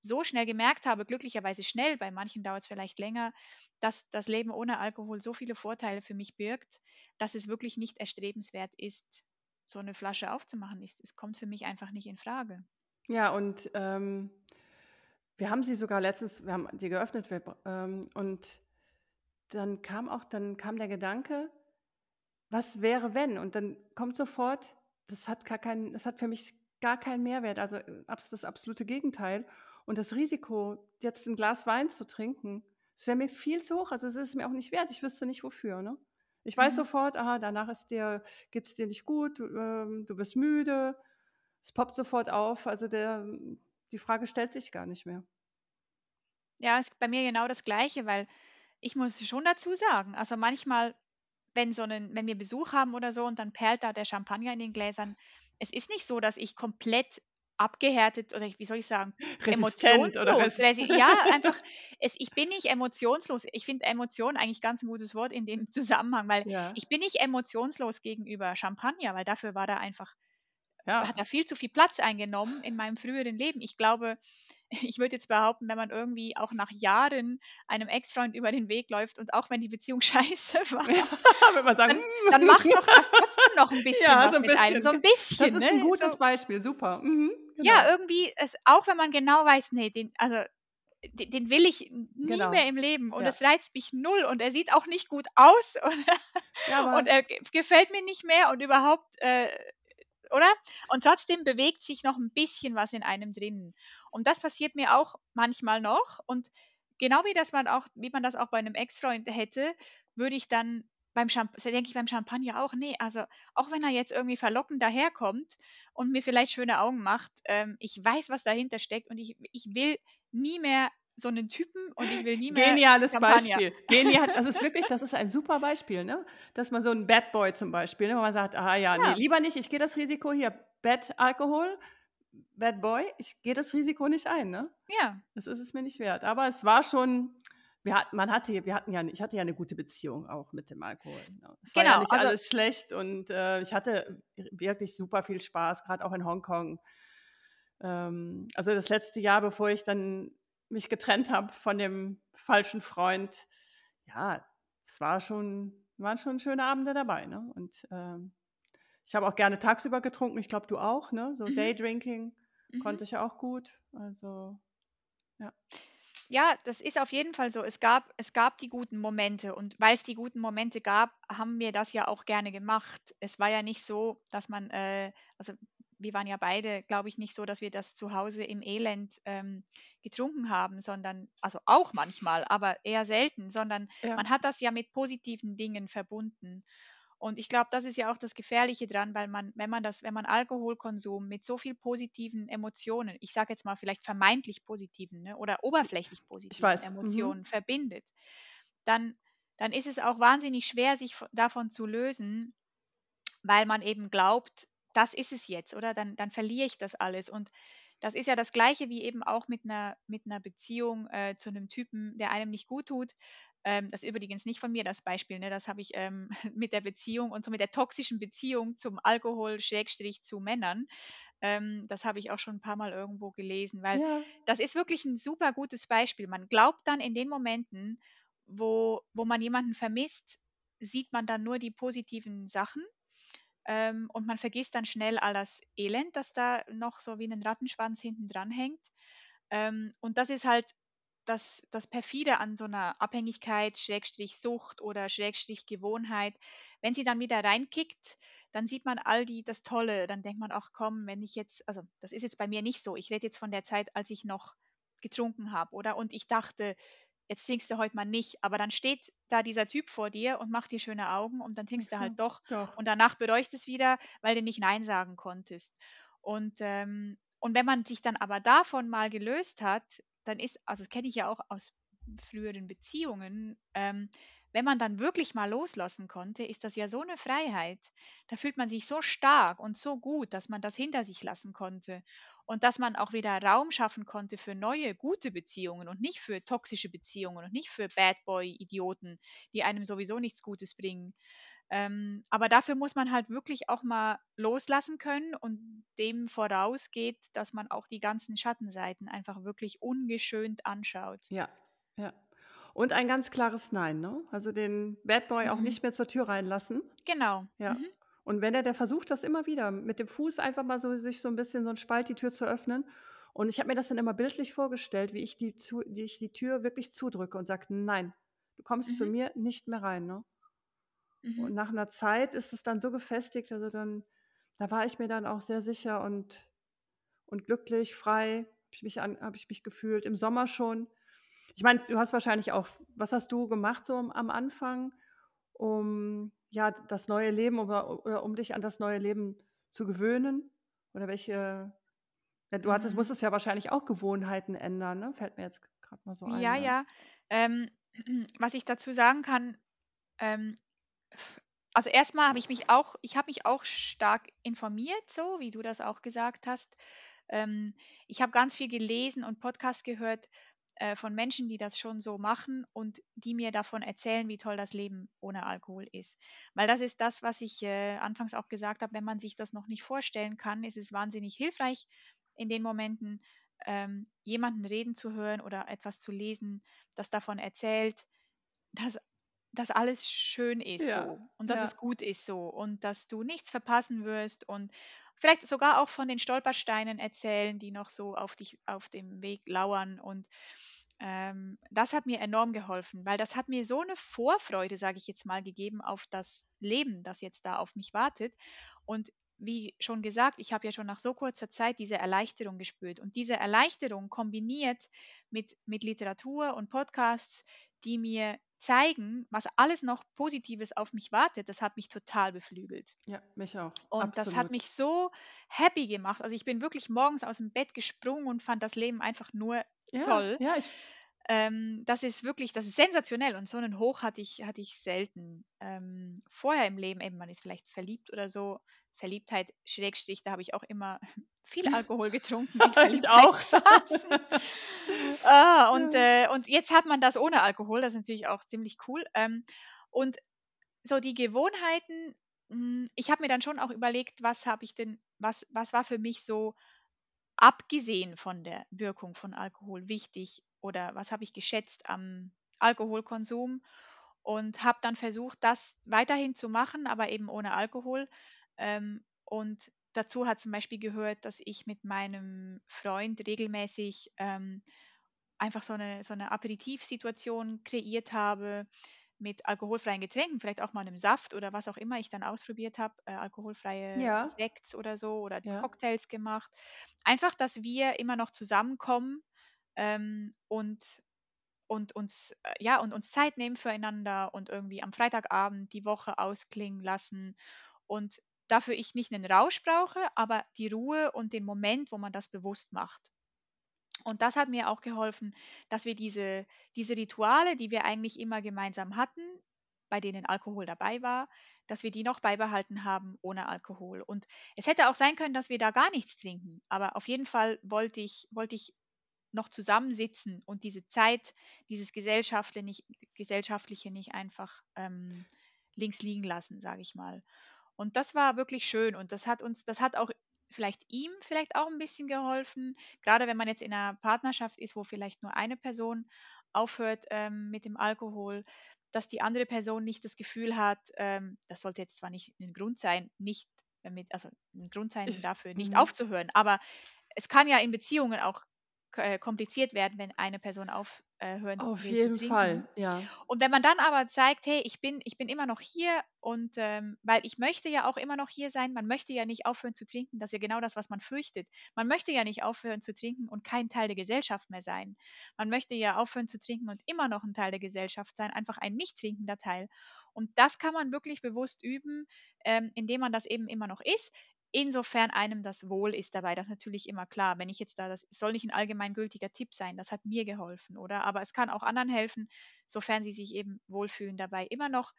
S2: so schnell gemerkt habe, glücklicherweise schnell, bei manchen dauert es vielleicht länger, dass das Leben ohne Alkohol so viele Vorteile für mich birgt, dass es wirklich nicht erstrebenswert ist, so eine Flasche aufzumachen. Es kommt für mich einfach nicht in Frage.
S1: Ja, und ähm, wir haben sie sogar letztens, wir haben die geöffnet ähm, und dann kam auch, dann kam der Gedanke, was wäre wenn? Und dann kommt sofort, das hat gar keinen, das hat für mich gar keinen Mehrwert, also äh, das absolute Gegenteil. Und das Risiko, jetzt ein Glas Wein zu trinken, das wäre mir viel zu hoch. Also es ist mir auch nicht wert. Ich wüsste nicht wofür. Ne? Ich weiß mhm. sofort, aha, danach geht es dir nicht gut, du, ähm, du bist müde, es poppt sofort auf. Also der, die Frage stellt sich gar nicht mehr.
S2: Ja, ist bei mir genau das Gleiche, weil ich muss schon dazu sagen, also manchmal, wenn so einen, wenn wir Besuch haben oder so und dann perlt da der Champagner in den Gläsern, es ist nicht so, dass ich komplett abgehärtet oder wie soll ich sagen,
S1: Resistent oder
S2: emotionslos. ja, einfach, es, ich bin nicht emotionslos. Ich finde Emotion eigentlich ganz ein gutes Wort in dem Zusammenhang, weil
S1: Ja.
S2: ich bin nicht emotionslos gegenüber Champagner, weil dafür war da einfach
S1: Ja.
S2: hat er viel zu viel Platz eingenommen in meinem früheren Leben. Ich glaube, ich würde jetzt behaupten, wenn man irgendwie auch nach Jahren einem Ex-Freund über den Weg läuft und auch wenn die Beziehung scheiße war,
S1: Ja, man sagen,
S2: dann, dann macht doch das trotzdem noch ein bisschen
S1: Ja,
S2: was
S1: so ein
S2: mit einem. So ein bisschen.
S1: Das ist ein
S2: ne?
S1: gutes
S2: so,
S1: Beispiel, super. Mhm,
S2: ja,
S1: genau.
S2: irgendwie, es, auch wenn man genau weiß, nee, den, also den, den will ich nie
S1: Genau.
S2: mehr im Leben und
S1: Ja.
S2: es reizt mich null und er sieht auch nicht gut aus und,
S1: Ja,
S2: und er ge- gefällt mir nicht mehr und überhaupt, äh, oder? Und trotzdem bewegt sich noch ein bisschen was in einem drin. Und das passiert mir auch manchmal noch. Und genau wie das man auch, wie man das auch bei einem Ex-Freund hätte, würde ich dann beim Champ denke ich beim Champagner auch, nee, also auch wenn er jetzt irgendwie verlockend daherkommt und mir vielleicht schöne Augen macht, ähm, ich weiß, was dahinter steckt und ich, ich will nie mehr so einen Typen und ich will nie mehr
S1: Geniales
S2: Champagner.
S1: Beispiel. Genial, das ist wirklich, das ist ein super Beispiel, ne? Dass man so ein Bad Boy zum Beispiel, ne? wo man sagt, ah ja,
S2: Ja.
S1: nee, lieber nicht, ich gehe das Risiko hier, Bad Alkohol, Bad Boy, ich gehe das Risiko nicht ein, ne?
S2: Ja,
S1: Das ist es mir nicht wert. Aber es war schon, wir hatten, man hatte, wir hatten ja, ich hatte ja eine gute Beziehung auch mit dem Alkohol. Ne? Es war ja
S2: Genau,
S1: nicht
S2: also-
S1: alles schlecht und äh, ich hatte wirklich super viel Spaß, gerade auch in Hongkong. Ähm, also das letzte Jahr, bevor ich dann mich getrennt habe von dem falschen Freund, ja, es war schon, waren schon schöne Abende dabei. Ne? Und ähm, ich habe auch gerne tagsüber getrunken, ich glaube, du auch, ne? So
S2: Mhm.
S1: Daydrinking
S2: mhm.
S1: konnte ich auch gut. Also
S2: Ja, das ist auf jeden Fall so. Es gab, es gab die guten Momente und weil es die guten Momente gab, haben wir das ja auch gerne gemacht. Es war ja nicht so, dass man, äh, also wir waren ja beide, glaube ich, nicht so, dass wir das zu Hause im Elend ähm, getrunken haben, sondern, also auch manchmal, aber eher selten, sondern
S1: ja.
S2: man hat das ja mit positiven Dingen verbunden. Und ich glaube, das ist ja auch das Gefährliche dran, weil man, wenn man das, wenn man Alkoholkonsum mit so viel positiven Emotionen, ich sage jetzt mal vielleicht vermeintlich positiven ne, oder oberflächlich positiven
S1: mhm.
S2: Emotionen verbindet, dann, dann ist es auch wahnsinnig schwer, sich davon zu lösen, weil man eben glaubt, das ist es jetzt, oder? Dann, dann verliere ich das alles. Und das ist ja das Gleiche wie eben auch mit einer, mit einer Beziehung äh, zu einem Typen, der einem nicht gut tut. Ähm, das ist übrigens nicht von mir das Beispiel, ne? das habe ich ähm, mit der Beziehung und so mit der toxischen Beziehung zum Alkohol, Schrägstrich zu Männern. Ähm, das habe ich auch schon ein paar Mal irgendwo gelesen, weil
S1: ja.
S2: das ist wirklich ein super gutes Beispiel. Man glaubt dann in den Momenten, wo, wo man jemanden vermisst, sieht man dann nur die positiven Sachen ähm, und man vergisst dann schnell all das Elend, das da noch so wie ein Rattenschwanz hinten dran hängt. Ähm, und das ist halt das, das perfide an so einer Abhängigkeit, Schrägstrich Sucht oder Schrägstrich Gewohnheit. Wenn sie dann wieder reinkickt, dann sieht man all die, das Tolle. Dann denkt man auch, komm, wenn ich jetzt, also das ist jetzt bei mir nicht so. Ich rede jetzt von der Zeit, als ich noch getrunken habe, oder? Und ich dachte, jetzt trinkst du heute mal nicht. Aber dann steht da dieser Typ vor dir und macht dir schöne Augen und dann trinkst
S1: Ach
S2: du halt
S1: so,
S2: doch.
S1: doch.
S2: Und danach bereust es wieder, weil du nicht Nein sagen konntest. Und, ähm, und wenn man sich dann aber davon mal gelöst hat, dann ist, also das kenne ich ja auch aus früheren Beziehungen, ähm, wenn man dann wirklich mal loslassen konnte, ist das ja so eine Freiheit. Da fühlt man sich so stark und so gut, dass man das hinter sich lassen konnte und dass man auch wieder Raum schaffen konnte für neue, gute Beziehungen und nicht für toxische Beziehungen und nicht für Bad Boy-Idioten, die einem sowieso nichts Gutes bringen. Ähm, aber dafür muss man halt wirklich auch mal loslassen können und dem vorausgeht, dass man auch die ganzen Schattenseiten einfach wirklich ungeschönt anschaut.
S1: Ja, ja. Und ein ganz klares Nein, ne? Also den Bad Boy auch
S2: Mhm.
S1: nicht mehr zur Tür reinlassen.
S2: Genau.
S1: Ja.
S2: Mhm.
S1: Und wenn er, der versucht das immer wieder, mit dem Fuß einfach mal so sich so ein bisschen so ein Spalt die Tür zu öffnen. Und ich habe mir das dann immer bildlich vorgestellt, wie ich die, zu, die, ich die Tür wirklich zudrücke und sage, nein, du kommst zu
S2: Mhm.
S1: mir nicht mehr rein. Ne? Und
S2: Mhm.
S1: nach einer Zeit ist es dann so gefestigt, also dann, da war ich mir dann auch sehr sicher und, und glücklich, frei, habe ich, mich an- hab ich mich gefühlt. Im Sommer schon. Ich meine, du hast wahrscheinlich auch, was hast du gemacht so am, Anfang, um ja das neue Leben oder, oder um dich an das neue Leben zu gewöhnen? Oder welche, ja, du hattest,
S2: Mhm.
S1: musstest ja wahrscheinlich auch Gewohnheiten ändern, ne? Fällt mir jetzt gerade mal so ein.
S2: Ja, ja. Ähm, was ich dazu sagen kann, ähm, also erstmal habe ich mich auch, ich habe mich auch stark informiert, so wie du das auch gesagt hast. Ähm, ich habe ganz viel gelesen und Podcasts gehört äh, von Menschen, die das schon so machen und die mir davon erzählen, wie toll das Leben ohne Alkohol ist. Weil das ist das, was ich äh, anfangs auch gesagt habe, wenn man sich das noch nicht vorstellen kann, ist es wahnsinnig hilfreich in den Momenten, ähm, jemanden reden zu hören oder etwas zu lesen, das davon erzählt, dass, dass alles schön ist
S1: Ja,
S2: so und dass
S1: ja.
S2: es gut ist so und dass du nichts verpassen wirst und vielleicht sogar auch von den Stolpersteinen erzählen, die noch so auf dich auf dem Weg lauern und ähm, das hat mir enorm geholfen, weil das hat mir so eine Vorfreude, sage ich jetzt mal, gegeben auf das Leben, das jetzt da auf mich wartet. Und wie schon gesagt, ich habe ja schon nach so kurzer Zeit diese Erleichterung gespürt. Und diese Erleichterung kombiniert mit, mit Literatur und Podcasts, die mir zeigen, was alles noch Positives auf mich wartet, das hat mich total beflügelt.
S1: Ja, mich auch.
S2: Und das hat
S1: Absolut.
S2: mich so happy gemacht. Also ich bin wirklich morgens aus dem Bett gesprungen und fand das Leben einfach nur
S1: ja,
S2: toll.
S1: Ja, ich,
S2: Ähm, das ist wirklich, das ist sensationell und so einen Hoch hatte ich, hatte ich selten. Ähm, vorher im Leben, eben man ist vielleicht verliebt oder so. Verliebtheit, Schrägstrich, da habe ich auch immer viel Alkohol getrunken
S1: ich auch.
S2: Ah, und, äh, und jetzt hat man das ohne Alkohol, das ist natürlich auch ziemlich cool. Ähm, und so die Gewohnheiten, mh, ich habe mir dann schon auch überlegt, was habe ich denn, was, was war für mich so abgesehen von der Wirkung von Alkohol wichtig oder was habe ich geschätzt am Alkoholkonsum und habe dann versucht, das weiterhin zu machen, aber eben ohne Alkohol. Ähm, und dazu hat zum Beispiel gehört, dass ich mit meinem Freund regelmäßig ähm, einfach so eine, so eine Aperitivsituation kreiert habe mit alkoholfreien Getränken, vielleicht auch mal einem Saft oder was auch immer ich dann ausprobiert habe, äh, alkoholfreie
S1: Ja,
S2: Sekts oder so oder
S1: ja.
S2: Cocktails gemacht. Einfach, dass wir immer noch zusammenkommen ähm, und, und, uns, äh, ja, und uns Zeit nehmen füreinander und irgendwie am Freitagabend die Woche ausklingen lassen und dafür ich nicht einen Rausch brauche, aber die Ruhe und den Moment, wo man das bewusst macht. Und das hat mir auch geholfen, dass wir diese, diese Rituale, die wir eigentlich immer gemeinsam hatten, bei denen Alkohol dabei war, dass wir die noch beibehalten haben ohne Alkohol. Und es hätte auch sein können, dass wir da gar nichts trinken. Aber auf jeden Fall wollte ich, wollte ich noch zusammensitzen und diese Zeit, dieses Gesellschaftliche nicht, Gesellschaftliche nicht einfach ähm, links liegen lassen, sage ich mal. Und das war wirklich schön und das hat uns, das hat auch vielleicht ihm vielleicht auch ein bisschen geholfen, gerade wenn man jetzt in einer Partnerschaft ist, wo vielleicht nur eine Person aufhört ähm, mit dem Alkohol, dass die andere Person nicht das Gefühl hat, ähm, das sollte jetzt zwar nicht ein Grund sein, nicht mit, also ein Grund sein dafür, nicht
S1: mhm.
S2: aufzuhören, aber es kann ja in Beziehungen auch kompliziert werden, wenn eine Person aufhören
S1: Auf
S2: will zu
S1: jeden
S2: trinken.
S1: Fall, ja.
S2: Und wenn man dann aber zeigt, hey, ich bin, ich bin immer noch hier und ähm, weil ich möchte ja auch immer noch hier sein, man möchte ja nicht aufhören zu trinken, das ist ja genau das, was man fürchtet. Man möchte ja nicht aufhören zu trinken und kein Teil der Gesellschaft mehr sein. Man möchte ja aufhören zu trinken und immer noch ein Teil der Gesellschaft sein, einfach ein nicht trinkender Teil. Und das kann man wirklich bewusst üben, ähm, indem man das eben immer noch ist. Insofern einem das wohl ist dabei, das ist natürlich immer klar. Wenn ich jetzt da, das soll nicht ein allgemeingültiger Tipp sein, das hat mir geholfen, oder? Aber es kann auch anderen helfen, sofern sie sich eben wohlfühlen dabei, immer noch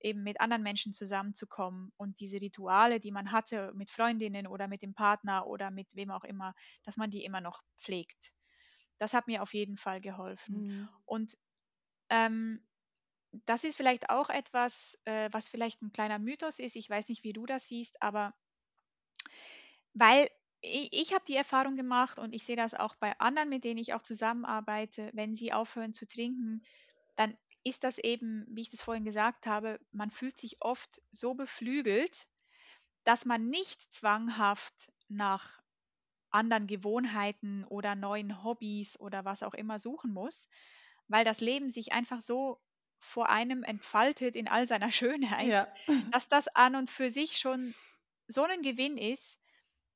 S2: eben mit anderen Menschen zusammenzukommen und diese Rituale, die man hatte mit Freundinnen oder mit dem Partner oder mit wem auch immer, dass man die immer noch pflegt. Das hat mir auf jeden Fall geholfen. Mhm. Und ähm, das ist vielleicht auch etwas, äh, was vielleicht ein kleiner Mythos ist. Ich weiß nicht, wie du das siehst, aber weil ich, ich habe die Erfahrung gemacht und ich sehe das auch bei anderen, mit denen ich auch zusammenarbeite, wenn sie aufhören zu trinken, dann ist das eben, wie ich das vorhin gesagt habe, man fühlt sich oft so beflügelt, dass man nicht zwanghaft nach anderen Gewohnheiten oder neuen Hobbys oder was auch immer suchen muss, weil das Leben sich einfach so vor einem entfaltet in all seiner Schönheit, ja. dass das an und für sich schon so ein Gewinn ist,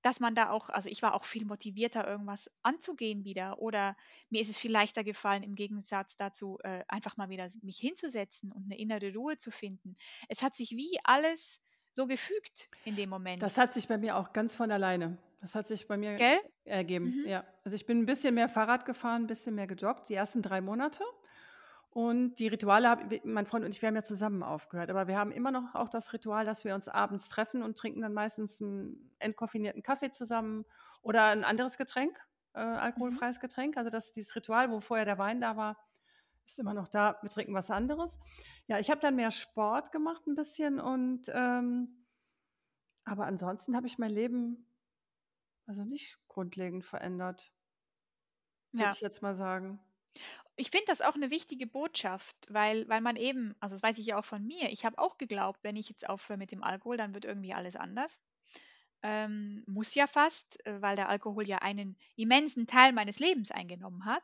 S2: dass man da auch, also ich war auch viel motivierter, irgendwas anzugehen wieder. Oder mir ist es viel leichter gefallen, im Gegensatz dazu, äh, einfach mal wieder mich hinzusetzen und eine innere Ruhe zu finden. Es hat sich wie alles so gefügt in dem Moment.
S1: Das hat sich bei mir auch ganz von alleine. Das hat sich bei mir Gell? ergeben. Mhm. Ja. Also ich bin ein bisschen mehr Fahrrad gefahren, ein bisschen mehr gejoggt, die ersten drei Monate. Und die Rituale, mein Freund und ich, wir haben ja zusammen aufgehört, aber wir haben immer noch auch das Ritual, dass wir uns abends treffen und trinken dann meistens einen entkoffinierten Kaffee zusammen oder ein anderes Getränk, äh, mhm. alkoholfreies mhm. Getränk. Also das, dieses Ritual, wo vorher der Wein da war, ist immer noch da. Wir trinken was anderes. Ja, ich habe dann mehr Sport gemacht ein bisschen und ähm, aber ansonsten habe ich mein Leben also nicht grundlegend verändert, würde ja. ich jetzt mal sagen
S2: ich finde das auch eine wichtige Botschaft, weil, weil man eben, also das weiß ich ja auch von mir, ich habe auch geglaubt, wenn ich jetzt aufhöre mit dem Alkohol, dann wird irgendwie alles anders. Ähm, muss ja fast, äh, weil der Alkohol ja einen immensen Teil meines Lebens eingenommen hat.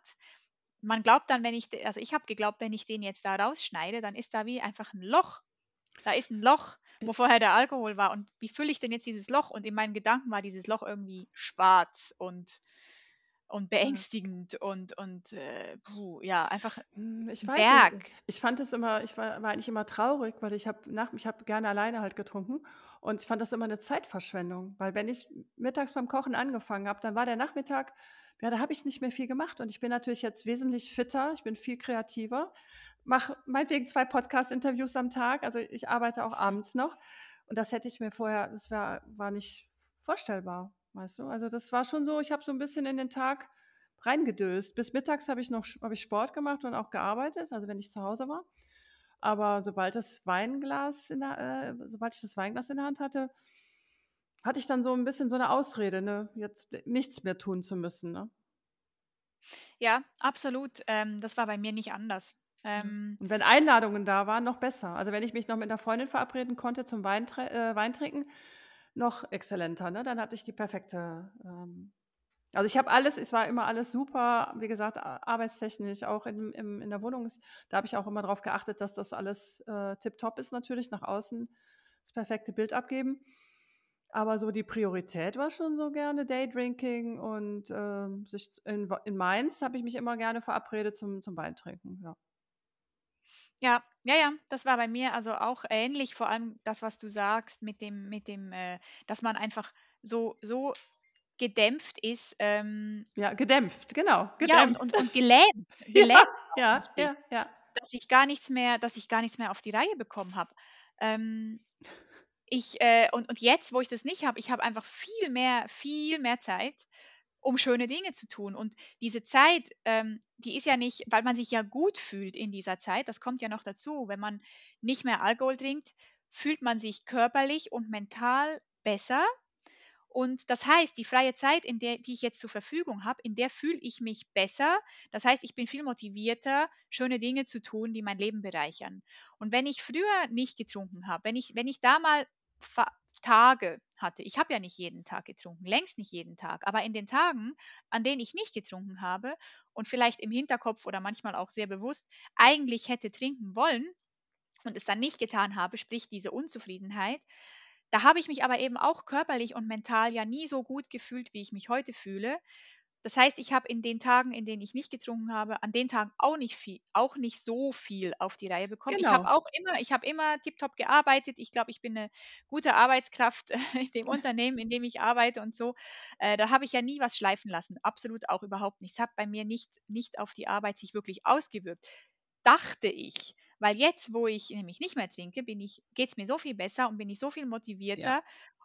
S2: Man glaubt dann, wenn ich, also ich habe geglaubt, wenn ich den jetzt da rausschneide, dann ist da wie einfach ein Loch. Da ist ein Loch, wo vorher der Alkohol war. Und wie fülle ich denn jetzt dieses Loch? Und in meinen Gedanken war dieses Loch irgendwie schwarz und und beängstigend und, und äh, puh, ja, einfach
S1: hm, ich weiß Berg. Nicht. Ich fand es immer, ich war, war eigentlich immer traurig, weil ich habe nach, ich habe gerne alleine halt getrunken und ich fand das immer eine Zeitverschwendung, weil wenn ich mittags beim Kochen angefangen habe, dann war der Nachmittag, ja, da habe ich nicht mehr viel gemacht und ich bin natürlich jetzt wesentlich fitter, ich bin viel kreativer, mache meinetwegen zwei Podcast-Interviews am Tag, also ich arbeite auch abends noch und das hätte ich mir vorher, das war, war nicht vorstellbar. Weißt du? Also das war schon so, ich habe so ein bisschen in den Tag reingedöst. Bis mittags habe ich noch hab ich Sport gemacht und auch gearbeitet, also wenn ich zu Hause war. Aber sobald das Weinglas in der, äh, sobald ich das Weinglas in der Hand hatte, hatte ich dann so ein bisschen so eine Ausrede, ne, jetzt nichts mehr tun zu müssen. Ne?
S2: Ja, absolut. Ähm, das war bei mir nicht anders.
S1: Mhm. Ähm, und wenn Einladungen da waren, noch besser. Also wenn ich mich noch mit einer Freundin verabreden konnte zum Wein, äh, Weintrinken, noch exzellenter. Ne? Dann hatte ich die perfekte. Ähm, also ich habe alles, es war immer alles super, wie gesagt, arbeitstechnisch, auch in, in, in der Wohnung. Da habe ich auch immer darauf geachtet, dass das alles äh, tipptopp ist natürlich, nach außen das perfekte Bild abgeben. Aber so die Priorität war schon so gerne Daydrinking und äh, sich in, in Mainz habe ich mich immer gerne verabredet zum, zum Weintrinken, ja.
S2: Ja, ja, ja, das war bei mir also auch ähnlich, vor allem das, was du sagst mit dem, mit dem, äh, dass man einfach so, so gedämpft ist. Ähm,
S1: ja, gedämpft, genau.
S2: Gedämpft. Ja, und, und, und gelähmt. gelähmt
S1: ja, ja, ja, ja,
S2: Dass ich gar nichts mehr, dass ich gar nichts mehr auf die Reihe bekommen habe. Ähm, ich, äh, und, und jetzt, wo ich das nicht habe, ich habe einfach viel mehr, viel mehr Zeit um schöne Dinge zu tun. Und diese Zeit, ähm, die ist ja nicht, weil man sich ja gut fühlt in dieser Zeit, das kommt ja noch dazu, wenn man nicht mehr Alkohol trinkt, fühlt man sich körperlich und mental besser. Und das heißt, die freie Zeit, in der, die ich jetzt zur Verfügung habe, in der fühle ich mich besser. Das heißt, ich bin viel motivierter, schöne Dinge zu tun, die mein Leben bereichern. Und wenn ich früher nicht getrunken habe, wenn ich, wenn ich da mal Tage hatte. Ich habe ja nicht jeden Tag getrunken, längst nicht jeden Tag, aber in den Tagen, an denen ich nicht getrunken habe und vielleicht im Hinterkopf oder manchmal auch sehr bewusst eigentlich hätte trinken wollen und es dann nicht getan habe, sprich diese Unzufriedenheit, da habe ich mich aber eben auch körperlich und mental ja nie so gut gefühlt, wie ich mich heute fühle. Das heißt, ich habe in den Tagen, in denen ich nicht getrunken habe, an den Tagen auch nicht viel, auch nicht so viel auf die Reihe bekommen. Ich habe
S1: Genau.
S2: auch immer, ich habe immer tiptop gearbeitet. Ich glaube, ich bin eine gute Arbeitskraft in dem Unternehmen, in dem ich arbeite und so. Äh, da habe ich ja nie was schleifen lassen. Absolut auch überhaupt nichts. Hat bei mir nicht, nicht auf die Arbeit sich wirklich ausgewirkt. Dachte ich. Weil jetzt, wo ich nämlich nicht mehr trinke, bin ich, geht es mir so viel besser und bin ich so viel
S1: Ja.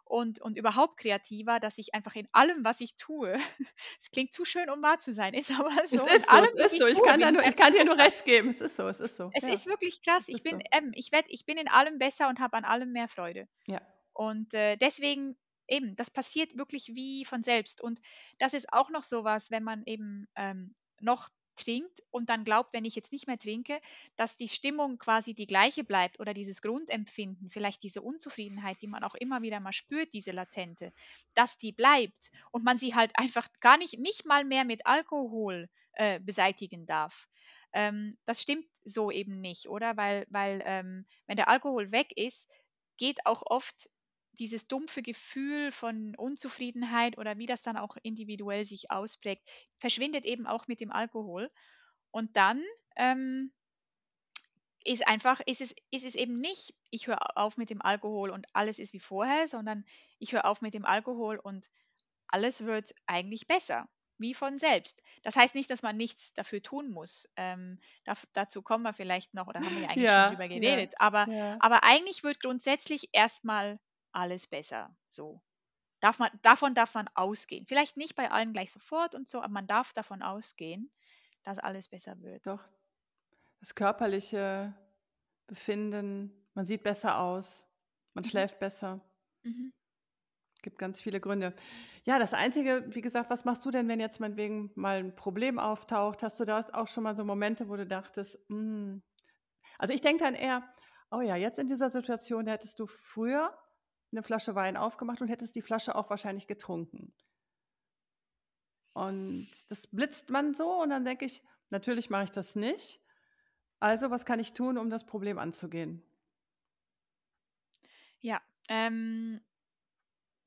S2: Und, und überhaupt kreativer, dass ich einfach in allem, was ich tue, es klingt zu schön, um wahr zu sein, ist aber
S1: Es
S2: so, in
S1: ist so,
S2: allem,
S1: es ist
S2: ich
S1: so. Ich
S2: tue,
S1: kann nur, ich kann dir nur recht geben. Es ist so, es ist so.
S2: Es
S1: Ja,
S2: ist wirklich krass.
S1: es
S2: Ich bin,
S1: so.
S2: ähm, ich werd, ich bin in allem besser und habe an allem mehr Freude.
S1: Ja.
S2: Und äh, deswegen eben, das passiert wirklich wie von selbst. Und das ist auch noch sowas, wenn man eben ähm, noch trinkt und dann glaubt, wenn ich jetzt nicht mehr trinke, dass die Stimmung quasi die gleiche bleibt oder dieses Grundempfinden, vielleicht diese Unzufriedenheit, die man auch immer wieder mal spürt, diese latente, dass die bleibt und man sie halt einfach gar nicht, nicht mal mehr mit Alkohol äh, beseitigen darf. Ähm, das stimmt so eben nicht, oder? Weil, weil ähm, wenn der Alkohol weg ist, geht auch oft dieses dumpfe Gefühl von Unzufriedenheit oder wie das dann auch individuell sich ausprägt, verschwindet eben auch mit dem Alkohol. Und dann ähm, ist einfach, ist es, ist es eben nicht, ich höre auf mit dem Alkohol und alles ist wie vorher, sondern ich höre auf mit dem Alkohol und alles wird eigentlich besser, wie von selbst. Das heißt nicht, dass man nichts dafür tun muss. Ähm, daf- dazu kommen wir vielleicht noch, oder haben wir ja eigentlich schon drüber
S1: Ja, ja,
S2: geredet. Aber,
S1: ja.
S2: aber eigentlich wird grundsätzlich erstmal alles besser. So. Darf man, davon darf man ausgehen. Vielleicht nicht bei allen gleich sofort und so, aber man darf davon ausgehen, dass alles besser wird.
S1: Doch. Das körperliche Befinden, man sieht besser aus, man
S2: Mhm.
S1: schläft besser.
S2: Mhm.
S1: Gibt ganz viele Gründe. Ja, das Einzige, wie gesagt, was machst du denn, wenn jetzt meinetwegen mal ein Problem auftaucht? Hast du da auch schon mal so Momente, wo du dachtest, hm, also ich denke dann eher, oh ja, jetzt in dieser Situation da hättest du früher eine Flasche Wein aufgemacht und hättest die Flasche auch wahrscheinlich getrunken. Und das blitzt man so und dann denke ich, natürlich mache ich das nicht. Also, was kann ich tun, um das Problem anzugehen?
S2: Ja, ähm,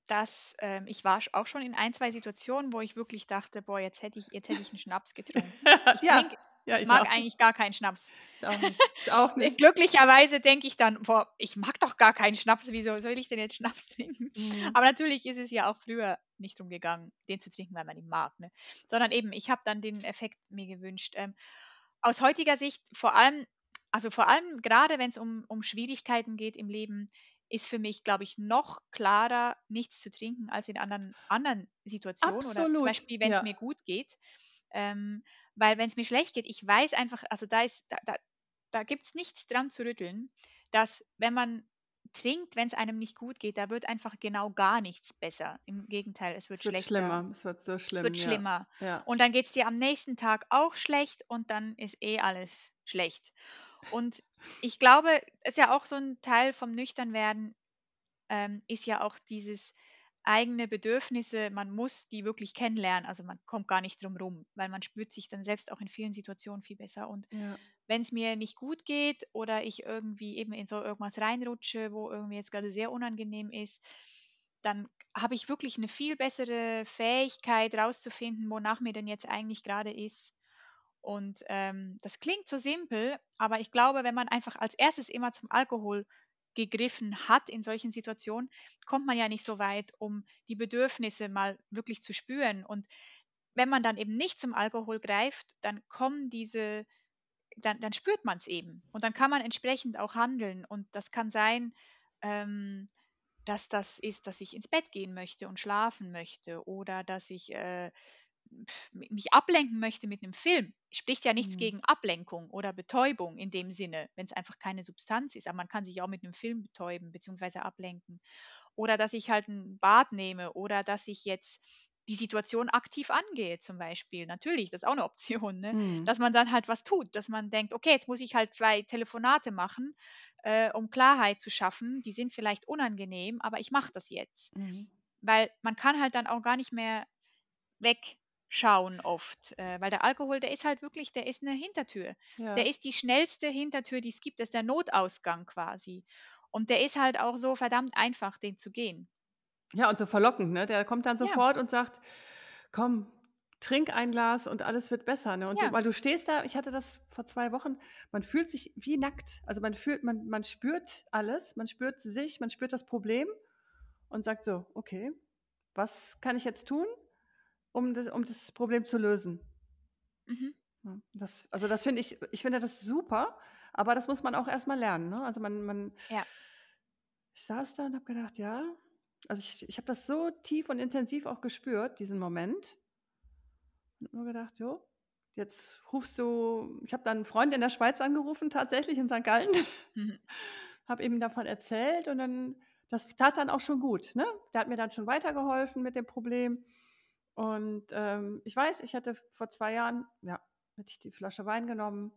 S2: das, ähm, ich war auch schon in ein, zwei Situationen, wo ich wirklich dachte, boah, jetzt hätte ich, jetzt hätte ich einen Schnaps getrunken. Ich
S1: Ja,
S2: trinke,
S1: ja,
S2: ich
S1: ich
S2: mag
S1: auch.
S2: eigentlich gar keinen Schnaps.
S1: Ich auch nicht. Ich auch nicht.
S2: Glücklicherweise denke ich dann, boah, ich mag doch gar keinen Schnaps, wieso soll ich denn jetzt Schnaps trinken?
S1: Mhm.
S2: Aber natürlich ist es ja auch früher nicht drum gegangen, den zu trinken, weil man ihn mag, ne? Sondern eben, ich habe dann den Effekt mir gewünscht. Ähm, aus heutiger Sicht vor allem, also vor allem gerade wenn es um, um Schwierigkeiten geht im Leben, ist für mich, glaube ich, noch klarer, nichts zu trinken als in anderen, anderen Situationen oder zum
S1: Absolut.
S2: Beispiel, wenn es
S1: Ja.
S2: mir gut geht. Ähm, weil wenn es mir schlecht geht, ich weiß einfach, also da ist, da, da, da gibt es nichts dran zu rütteln, dass wenn man trinkt, wenn es einem nicht gut geht, da wird einfach genau gar nichts besser. Im Gegenteil, es wird
S1: Es wird
S2: schlechter.
S1: schlimmer. Es wird so
S2: Es
S1: schlimm,
S2: wird
S1: ja.
S2: schlimmer.
S1: Ja.
S2: Und dann geht es dir am nächsten Tag auch schlecht und dann ist eh alles schlecht. Und ich glaube, es ist ja auch so ein Teil vom Nüchternwerden, ähm, ist ja auch dieses eigene Bedürfnisse, man muss die wirklich kennenlernen. Also man kommt gar nicht drum rum, weil man spürt sich dann selbst auch in vielen Situationen viel besser. Und
S1: Ja.
S2: wenn es mir nicht gut geht oder ich irgendwie eben in so irgendwas reinrutsche, wo irgendwie jetzt gerade sehr unangenehm ist, dann habe ich wirklich eine viel bessere Fähigkeit rauszufinden, wonach mir denn jetzt eigentlich gerade ist. Und ähm, das klingt so simpel, aber ich glaube, wenn man einfach als erstes immer zum Alkohol gegriffen hat in solchen Situationen, kommt man ja nicht so weit, um die Bedürfnisse mal wirklich zu spüren. Und wenn man dann eben nicht zum Alkohol greift, dann kommen diese, dann, dann spürt man es eben. Und dann kann man entsprechend auch handeln. Und das kann sein, ähm, dass das ist, dass ich ins Bett gehen möchte und schlafen möchte oder dass ich äh, mich ablenken möchte mit einem Film. Spricht ja nichts
S1: Mhm.
S2: gegen Ablenkung oder Betäubung in dem Sinne, wenn es einfach keine Substanz ist. Aber man kann sich auch mit einem Film betäuben bzw. ablenken. Oder dass ich halt ein Bad nehme oder dass ich jetzt die Situation aktiv angehe, zum Beispiel. Natürlich, das ist auch eine Option, ne?
S1: Mhm.
S2: dass man dann halt was tut, dass man denkt, okay, jetzt muss ich halt zwei Telefonate machen, äh, um Klarheit zu schaffen. Die sind vielleicht unangenehm, aber ich mache das jetzt.
S1: Mhm.
S2: Weil man kann halt dann auch gar nicht mehr wegschauen oft. Äh, weil der Alkohol, der ist halt wirklich, der ist eine Hintertür. Der
S1: Ja.
S2: ist die schnellste Hintertür, die es gibt. Das ist der Notausgang quasi. Und der ist halt auch so verdammt einfach, den zu gehen.
S1: Ja, und so verlockend, ne? Der kommt dann
S2: Ja,
S1: sofort und sagt: „Komm, trink ein Glas und alles wird besser. Ne? Und
S2: Ja.
S1: du, weil du stehst da, ich hatte das vor zwei Wochen, man fühlt sich wie nackt. Also man fühlt, man, man spürt alles, man spürt sich, man spürt das Problem und sagt so, okay, was kann ich jetzt tun, um das, um das Problem zu lösen?
S2: Mhm.
S1: Das, also das finde ich, ich finde das super, aber das muss man auch erstmal lernen. Ne? Also man, man,
S2: Ja.
S1: ich saß da und habe gedacht, ja, also ich, ich habe das so tief und intensiv auch gespürt, diesen Moment. Und nur gedacht, jo, jetzt rufst du, ich habe dann einen Freund in der Schweiz angerufen, tatsächlich in St. Gallen,
S2: Mhm.
S1: habe ihm davon erzählt und dann, das tat dann auch schon gut. Ne? Der hat mir dann schon weitergeholfen mit dem Problem. Und ähm, ich weiß, ich hätte vor zwei Jahren, ja, hätte ich die Flasche Wein genommen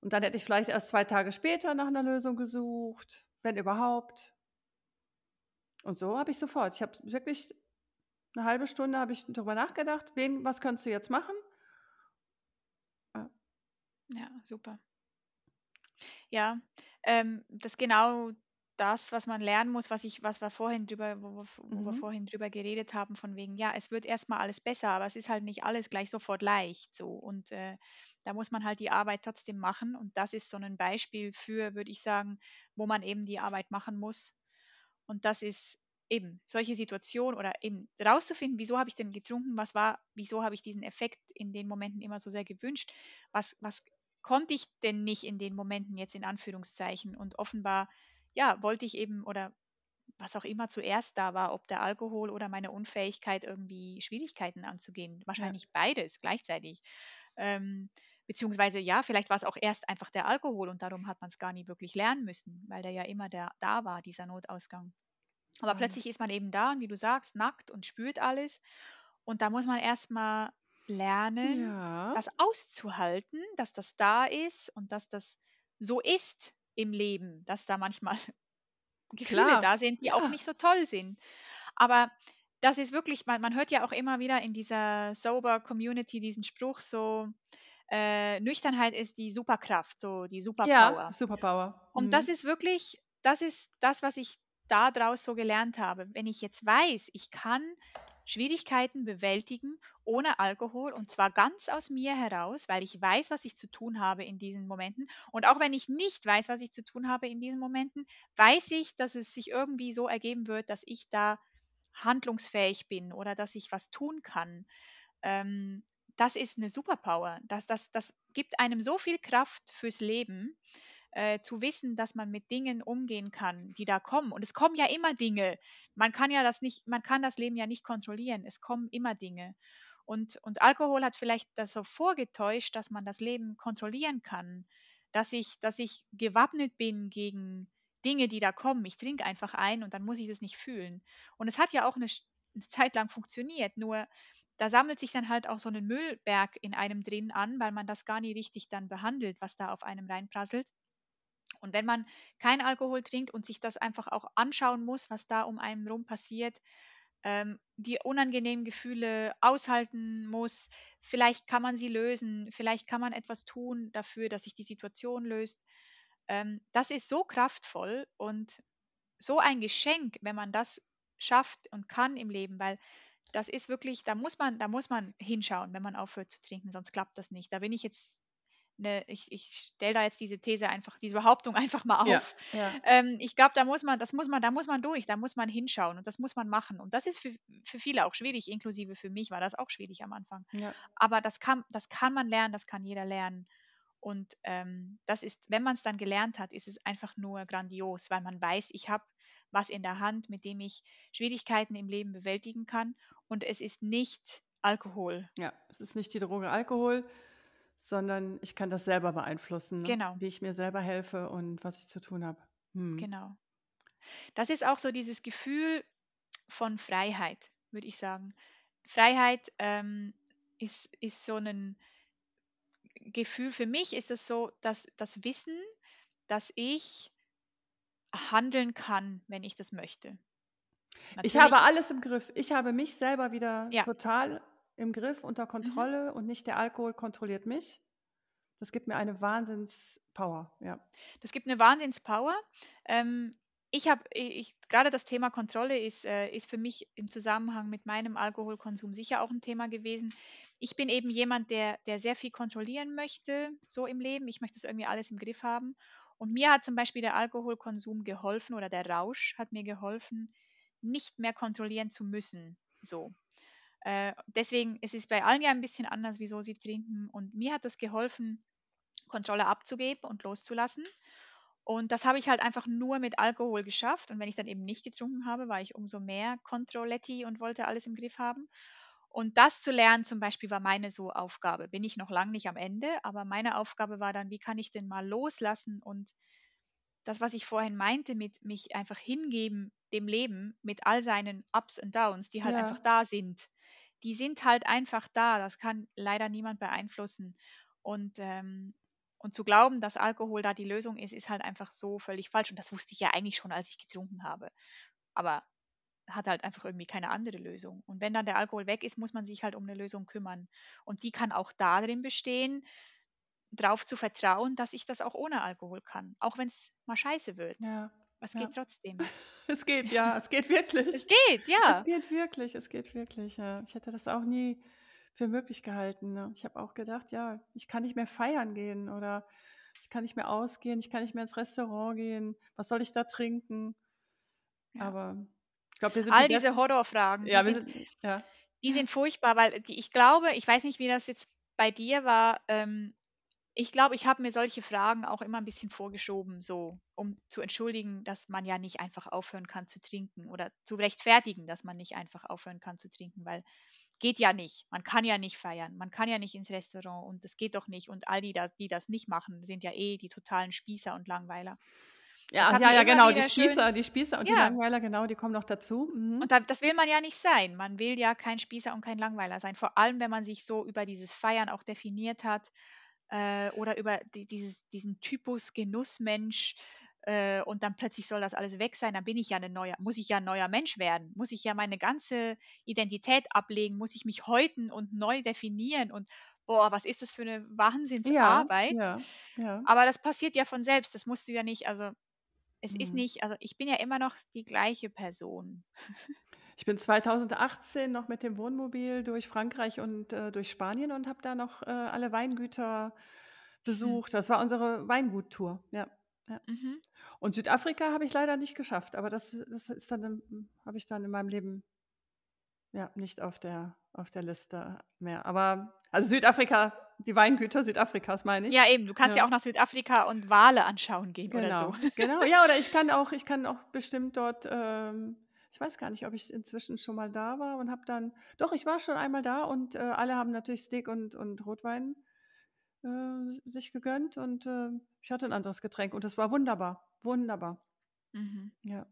S1: und dann hätte ich vielleicht erst zwei Tage später nach einer Lösung gesucht, wenn überhaupt. Und so habe ich sofort, ich habe wirklich eine halbe Stunde habe ich darüber nachgedacht, wen, was könntest du jetzt machen?
S2: Ja, super. Ja, ähm, das genau das, was man lernen muss, was ich, was wir vorhin drüber, wo, wir- wo wir
S1: Mhm.
S2: vorhin drüber geredet haben, von wegen, ja, es wird erstmal alles besser, aber es ist halt nicht alles gleich sofort leicht so. Und äh, da muss man halt die Arbeit trotzdem machen. Und das ist so ein Beispiel für, würde ich sagen, wo man eben die Arbeit machen muss. Und das ist eben solche Situationen oder eben rauszufinden, wieso habe ich denn getrunken, was war, wieso habe ich diesen Effekt in den Momenten immer so sehr gewünscht, was, was konnte ich denn nicht in den Momenten jetzt in Anführungszeichen und offenbar, ja, wollte ich eben oder was auch immer zuerst da war, ob der Alkohol oder meine Unfähigkeit irgendwie Schwierigkeiten anzugehen, wahrscheinlich beides gleichzeitig. Ähm, beziehungsweise ja, vielleicht war es auch erst einfach der Alkohol und darum hat man es gar nie wirklich lernen müssen, weil der ja immer der, da war, dieser Notausgang. Aber
S1: Mhm.
S2: plötzlich ist man eben da und wie du sagst, nackt und spürt alles. Und da muss man erstmal lernen,
S1: Ja,
S2: das auszuhalten, dass das da ist und dass das so ist im Leben, dass da manchmal Gefühle
S1: Klar.
S2: da sind, die auch
S1: Ja.
S2: nicht so toll sind. Aber das ist wirklich, man, man hört ja auch immer wieder in dieser Sober-Community diesen Spruch so, äh, Nüchternheit ist die Superkraft, so die
S1: ja,
S2: Superpower.
S1: Superpower.
S2: Und das
S1: Mhm.
S2: ist wirklich, das ist das, was ich daraus so gelernt habe. Wenn ich jetzt weiß, ich kann Schwierigkeiten bewältigen ohne Alkohol und zwar ganz aus mir heraus, weil ich weiß, was ich zu tun habe in diesen Momenten. Und auch wenn ich nicht weiß, was ich zu tun habe in diesen Momenten, weiß ich, dass es sich irgendwie so ergeben wird, dass ich da handlungsfähig bin oder dass ich was tun kann. Ähm, das ist eine Superpower. Das, das, das gibt einem so viel Kraft fürs Leben äh, zu wissen, dass man mit Dingen umgehen kann, die da kommen. Und es kommen ja immer Dinge. Man kann ja das nicht, man kann das Leben ja nicht kontrollieren. Es kommen immer Dinge. Und, und Alkohol hat vielleicht das so vorgetäuscht, dass man das Leben kontrollieren kann, dass ich, dass ich gewappnet bin gegen Dinge, die da kommen. Ich trinke einfach ein und dann muss ich das nicht fühlen. Und es hat ja auch eine, eine Zeit lang funktioniert, nur da sammelt sich dann halt auch so ein Müllberg in einem drin an, weil man das gar nicht richtig dann behandelt, was da auf einem reinprasselt. Und wenn man kein Alkohol trinkt und sich das einfach auch anschauen muss, was da um einen rum passiert, ähm, die unangenehmen Gefühle aushalten muss, vielleicht kann man sie lösen, vielleicht kann man etwas tun dafür, dass sich die Situation löst. Ähm, das ist so kraftvoll und so ein Geschenk, wenn man das schafft und kann im Leben, weil das ist wirklich, da muss man, da muss man hinschauen, wenn man aufhört zu trinken, sonst klappt das nicht. Da bin ich jetzt ne, ich, ich stelle da jetzt diese These einfach, diese Behauptung einfach mal
S1: Ja,
S2: auf.
S1: ja.
S2: Ähm, ich glaube, da muss man, das muss man, da muss man durch, da muss man hinschauen und das muss man machen. Und das ist für, für viele auch schwierig, inklusive für mich war das auch schwierig am Anfang.
S1: ja.
S2: Aber das kann, das kann man lernen, das kann jeder lernen. Und ähm, das ist, wenn man es dann gelernt hat, ist es einfach nur grandios, weil man weiß, ich habe was in der Hand, mit dem ich Schwierigkeiten im Leben bewältigen kann. Und es ist nicht Alkohol.
S1: Ja, es ist nicht die Droge Alkohol, sondern ich kann das selber beeinflussen, ne?
S2: Genau.
S1: wie ich mir selber helfe und was ich zu tun habe. Hm.
S2: Genau. Das ist auch so dieses Gefühl von Freiheit, würde ich sagen. Freiheit ähm, ist, ist so ein Gefühl, für mich ist es so, dass das Wissen, dass ich handeln kann, wenn ich das möchte.
S1: Ich
S2: Natürlich,
S1: habe alles im Griff. Ich habe mich selber wieder
S2: ja,
S1: total im Griff, unter
S2: mhm,
S1: Kontrolle und nicht der Alkohol kontrolliert mich. Das gibt mir eine Wahnsinnspower, ja.
S2: das gibt eine Wahnsinnspower. Ähm, ich habe, gerade das Thema Kontrolle ist, äh, ist für mich im Zusammenhang mit meinem Alkoholkonsum sicher auch ein Thema gewesen. ich bin eben jemand, der, der sehr viel kontrollieren möchte, so im Leben. Ich möchte das irgendwie alles im Griff haben. Und mir hat zum Beispiel der Alkoholkonsum geholfen oder der Rausch hat mir geholfen, nicht mehr kontrollieren zu müssen. So. Äh, deswegen, es ist bei allen ja ein bisschen anders, wieso sie trinken. Und mir hat das geholfen, Kontrolle abzugeben und loszulassen. Und das habe ich halt einfach nur mit Alkohol geschafft. Und wenn ich dann eben nicht getrunken habe, war ich umso mehr Kontrolletti und wollte alles im Griff haben. Und das zu lernen zum Beispiel war meine so Aufgabe. Bin ich noch lange nicht am Ende, aber meine Aufgabe war dann, wie kann ich denn mal loslassen und das, was ich vorhin meinte, mit mich einfach hingeben dem Leben mit all seinen Ups und Downs, die halt
S1: Ja.
S2: einfach da sind. Die sind halt einfach da. Das kann leider niemand beeinflussen. Und, ähm, und zu glauben, dass Alkohol da die Lösung ist, ist halt einfach so völlig falsch. Und das wusste ich ja eigentlich schon, als ich getrunken habe. Aber hat halt einfach irgendwie keine andere Lösung. Und wenn dann der Alkohol weg ist, muss man sich halt um eine Lösung kümmern. Und die kann auch darin bestehen, darauf zu vertrauen, dass ich das auch ohne Alkohol kann. Auch wenn es mal scheiße wird.
S1: Ja.
S2: Es
S1: Ja.
S2: geht trotzdem.
S1: Es geht, ja, es geht wirklich.
S2: Es geht, ja.
S1: Es geht wirklich, es geht wirklich. Ja. Ich hätte das auch nie für möglich gehalten. Ne? Ich habe auch gedacht, ja, ich kann nicht mehr feiern gehen oder ich kann nicht mehr ausgehen, ich kann nicht mehr ins Restaurant gehen. Was soll ich da trinken?
S2: Ja.
S1: Aber ich glaube, wir sind
S2: All
S1: die
S2: diese Horrorfragen, die,
S1: Ja, wir
S2: sind,
S1: sind, ja.
S2: die sind furchtbar, weil die, ich glaube, ich weiß nicht, wie das jetzt bei dir war. Ähm, ich glaube, ich habe mir solche Fragen auch immer ein bisschen vorgeschoben, so um zu entschuldigen, dass man ja nicht einfach aufhören kann zu trinken oder zu rechtfertigen, dass man nicht einfach aufhören kann zu trinken, weil geht ja nicht. Man kann ja nicht feiern, man kann ja nicht ins Restaurant und das geht doch nicht. Und all die, da, die das nicht machen, sind ja eh die totalen Spießer und Langweiler.
S1: Ja,
S2: Das
S1: ach,
S2: hat
S1: ja,
S2: mir
S1: ja,
S2: immer
S1: genau. Die
S2: wieder schön-
S1: Spießer, die Spießer und die
S2: Ja.
S1: Langweiler, genau, die kommen noch dazu. Mhm.
S2: Und da, das will man ja nicht sein. Man will ja kein Spießer und kein Langweiler sein. Vor allem, wenn man sich so über dieses Feiern auch definiert hat äh, oder über die, dieses, diesen Typus Genussmensch äh, und dann plötzlich soll das alles weg sein. Dann bin ich ja ein neuer, muss ich ja ein neuer Mensch werden. Muss ich ja meine ganze Identität ablegen, muss ich mich häuten und neu definieren und boah, was ist das für eine
S1: ja,
S2: Wahnsinnsarbeit?
S1: ja, ja.
S2: Aber das passiert ja von selbst. Das musst du ja nicht, also es ist
S1: Mhm.
S2: nicht, also ich bin ja immer noch die gleiche Person.
S1: Ich bin 2018 noch mit dem Wohnmobil durch Frankreich und äh, durch Spanien und habe da noch äh, alle Weingüter besucht. Das war unsere Weinguttour, ja.
S2: Mhm.
S1: Und Südafrika habe ich leider nicht geschafft, aber das, das ist dann, habe ich dann in meinem Leben ja nicht auf der, auf der Liste mehr. Aber also Südafrika, die Weingüter Südafrikas meine ich.
S2: Ja, eben. Du kannst ja.
S1: Ja.
S2: auch nach Südafrika und Wale anschauen gehen
S1: Genau,
S2: oder so.
S1: genau. Ja, oder ich kann auch, ich kann auch bestimmt dort, ähm, ich weiß gar nicht, ob ich inzwischen schon mal da war und habe dann, doch, ich war schon einmal da und äh, alle haben natürlich Steak und, und Rotwein äh, sich gegönnt und äh, ich hatte ein anderes Getränk und es war wunderbar, wunderbar.
S2: Mhm.
S1: Ja,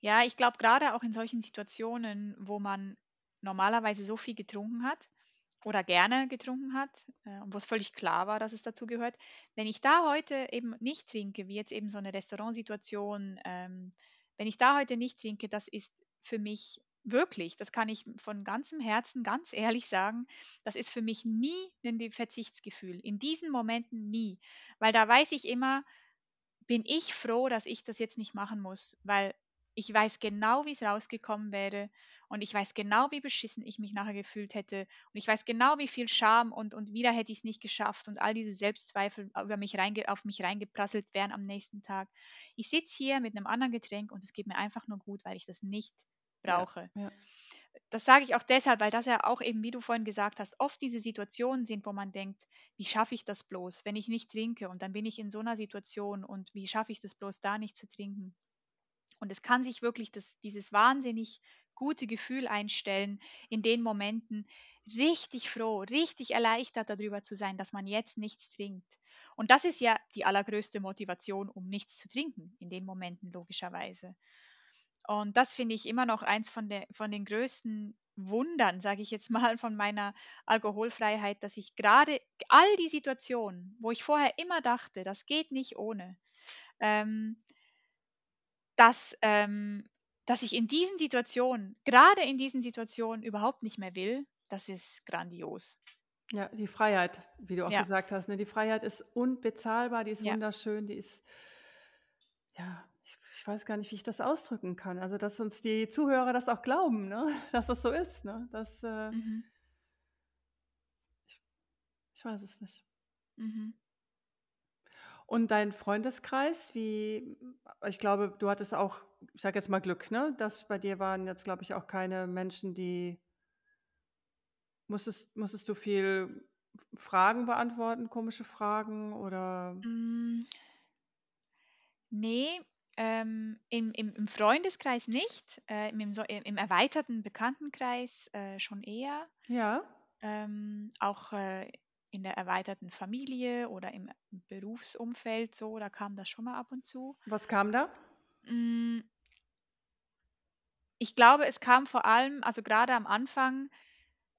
S2: Ja, ich glaube, gerade auch in solchen Situationen, wo man normalerweise so viel getrunken hat oder gerne getrunken hat äh, und wo es völlig klar war, dass es dazu gehört, wenn ich da heute eben nicht trinke, wie jetzt eben so eine Restaurantsituation, ähm, wenn ich da heute nicht trinke, das ist für mich wirklich, das kann ich von ganzem Herzen ganz ehrlich sagen, das ist für mich nie ein Verzichtsgefühl. In diesen Momenten nie, weil da weiß ich immer, bin ich froh, dass ich das jetzt nicht machen muss, weil ich weiß genau, wie es rausgekommen wäre und ich weiß genau, wie beschissen ich mich nachher gefühlt hätte und ich weiß genau, wie viel Scham und, und wieder hätte ich es nicht geschafft und all diese Selbstzweifel über mich reinge auf mich reingeprasselt wären am nächsten Tag. Ich sitze hier mit einem anderen Getränk und es geht mir einfach nur gut, weil ich das nicht brauche.
S1: ja.
S2: Das sage ich auch deshalb, weil das ja auch eben, wie du vorhin gesagt hast, oft diese Situationen sind, wo man denkt, wie schaffe ich das bloß, wenn ich nicht trinke und dann bin ich in so einer Situation und wie schaffe ich das bloß, da nicht zu trinken. Und es kann sich wirklich das, dieses wahnsinnig gute Gefühl einstellen, in den Momenten richtig froh, richtig erleichtert darüber zu sein, dass man jetzt nichts trinkt. Und das ist ja die allergrößte Motivation, um nichts zu trinken, in den Momenten logischerweise. Und das finde ich immer noch eins von, der, von den größten Wundern, sage ich jetzt mal, von meiner Alkoholfreiheit, dass ich gerade all die Situationen, wo ich vorher immer dachte, das geht nicht ohne, ähm, dass, ähm, dass ich in diesen Situationen, gerade in diesen Situationen überhaupt nicht mehr will, das ist grandios.
S1: Ja, die Freiheit, wie du auch
S2: Ja.
S1: gesagt hast, ne? Die Freiheit ist unbezahlbar, die ist
S2: Ja.
S1: wunderschön, die ist, ja, ich, ich weiß gar nicht, wie ich das ausdrücken kann. Also, dass uns die Zuhörer das auch glauben, ne? dass das so ist. Ne? Dass, äh,
S2: Mhm.
S1: Ich weiß es nicht.
S2: Mhm.
S1: Und dein Freundeskreis, wie, ich glaube, du hattest auch, ich sage jetzt mal Glück, ne? Dass bei dir waren jetzt, glaube ich, auch keine Menschen, die musstest, musstest du viel Fragen beantworten, komische Fragen oder?
S2: Mm, nee, ähm, im, im, im Freundeskreis nicht, äh, im, im erweiterten Bekanntenkreis äh, schon eher.
S1: Ja.
S2: Ähm, auch äh, in der erweiterten Familie oder im Berufsumfeld so, da kam das schon mal ab und zu.
S1: Was kam da?
S2: Mm, Ich glaube, es kam vor allem, also gerade am Anfang,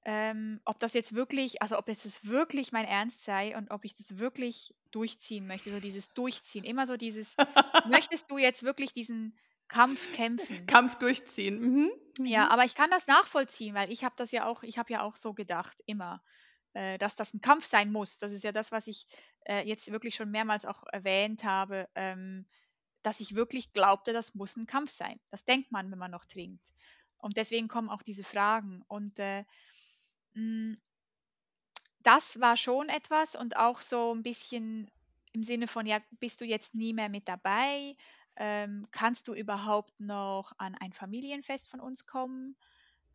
S2: ähm, ob das jetzt wirklich, also ob es das wirklich mein Ernst sei und ob ich das wirklich durchziehen möchte, so dieses Durchziehen, immer so dieses, möchtest du jetzt wirklich diesen Kampf kämpfen?
S1: Kampf durchziehen. Mhm.
S2: Ja,
S1: Mhm.
S2: aber ich kann das nachvollziehen, weil ich habe das ja auch, ich habe ja auch so gedacht, immer, äh, dass das ein Kampf sein muss. Das ist ja das, was ich äh, jetzt wirklich schon mehrmals auch erwähnt habe, ähm, dass ich wirklich glaubte, das muss ein Kampf sein. Das denkt man, wenn man noch trinkt. Und deswegen kommen auch diese Fragen. Und äh, mh, das war schon etwas und auch so ein bisschen im Sinne von, ja, bist du jetzt nie mehr mit dabei? Ähm, kannst du überhaupt noch an ein Familienfest von uns kommen?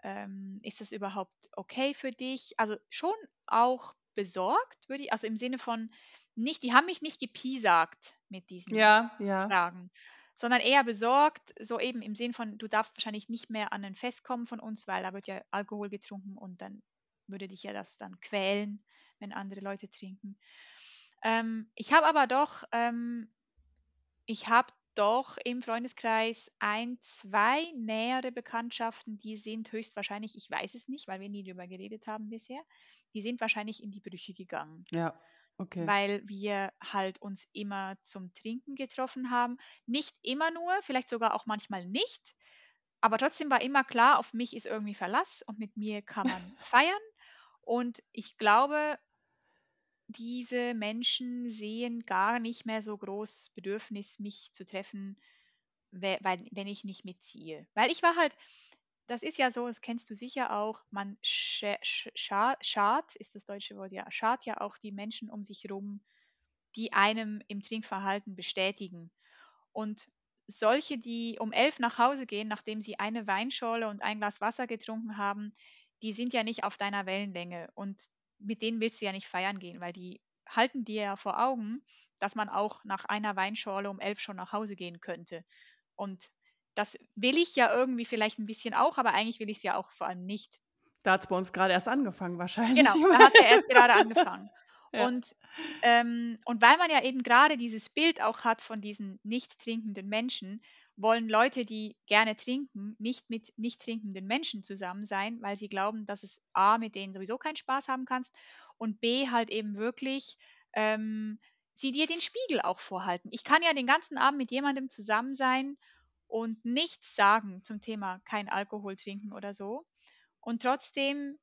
S2: Ähm, ist das überhaupt okay für dich? Also schon auch besorgt, würde ich, also im Sinne von nicht, die haben mich nicht gepiesackt mit diesen
S1: Ja, ja.
S2: Fragen, sondern eher besorgt, so eben im Sinn von, du darfst wahrscheinlich nicht mehr an ein Fest kommen von uns, weil da wird ja Alkohol getrunken und dann würde dich ja das dann quälen, wenn andere Leute trinken. Ähm, ich habe aber doch, ähm, ich habe doch im Freundeskreis ein, zwei nähere Bekanntschaften, die sind höchstwahrscheinlich, ich weiß es nicht, weil wir nie darüber geredet haben bisher, die sind wahrscheinlich in die Brüche gegangen
S1: Ja, okay.
S2: weil wir halt uns immer zum Trinken getroffen haben. Nicht immer nur, vielleicht sogar auch manchmal nicht, aber trotzdem war immer klar, auf mich ist irgendwie Verlass und mit mir kann man feiern. Und ich glaube, diese Menschen sehen gar nicht mehr so groß Bedürfnis, mich zu treffen, wenn ich nicht mitziehe. Weil ich war halt, das ist ja so, das kennst du sicher auch, man scha- scha- schart, ist das deutsche Wort, ja, schart ja auch die Menschen um sich rum, die einem im Trinkverhalten bestätigen. Und solche, die um elf nach Hause gehen, nachdem sie eine Weinschorle und ein Glas Wasser getrunken haben, die sind ja nicht auf deiner Wellenlänge. Und mit denen willst du ja nicht feiern gehen, weil die halten dir ja vor Augen, dass man auch nach einer Weinschorle um elf schon nach Hause gehen könnte. Und das will ich ja irgendwie vielleicht ein bisschen auch, aber eigentlich will ich es ja auch vor allem nicht.
S1: Da hat es bei uns gerade erst angefangen, wahrscheinlich.
S2: Genau, da hat es ja erst gerade angefangen.
S1: Ja.
S2: Und, ähm, und weil man ja eben gerade dieses Bild auch hat von diesen nicht trinkenden Menschen, wollen Leute, die gerne trinken, nicht mit nicht trinkenden Menschen zusammen sein, weil sie glauben, dass es A, mit denen sowieso keinen Spaß haben kannst und B, halt eben wirklich ähm, sie dir den Spiegel auch vorhalten. Ich kann ja den ganzen Abend mit jemandem zusammen sein und nichts sagen zum Thema kein Alkohol trinken oder so. Und trotzdem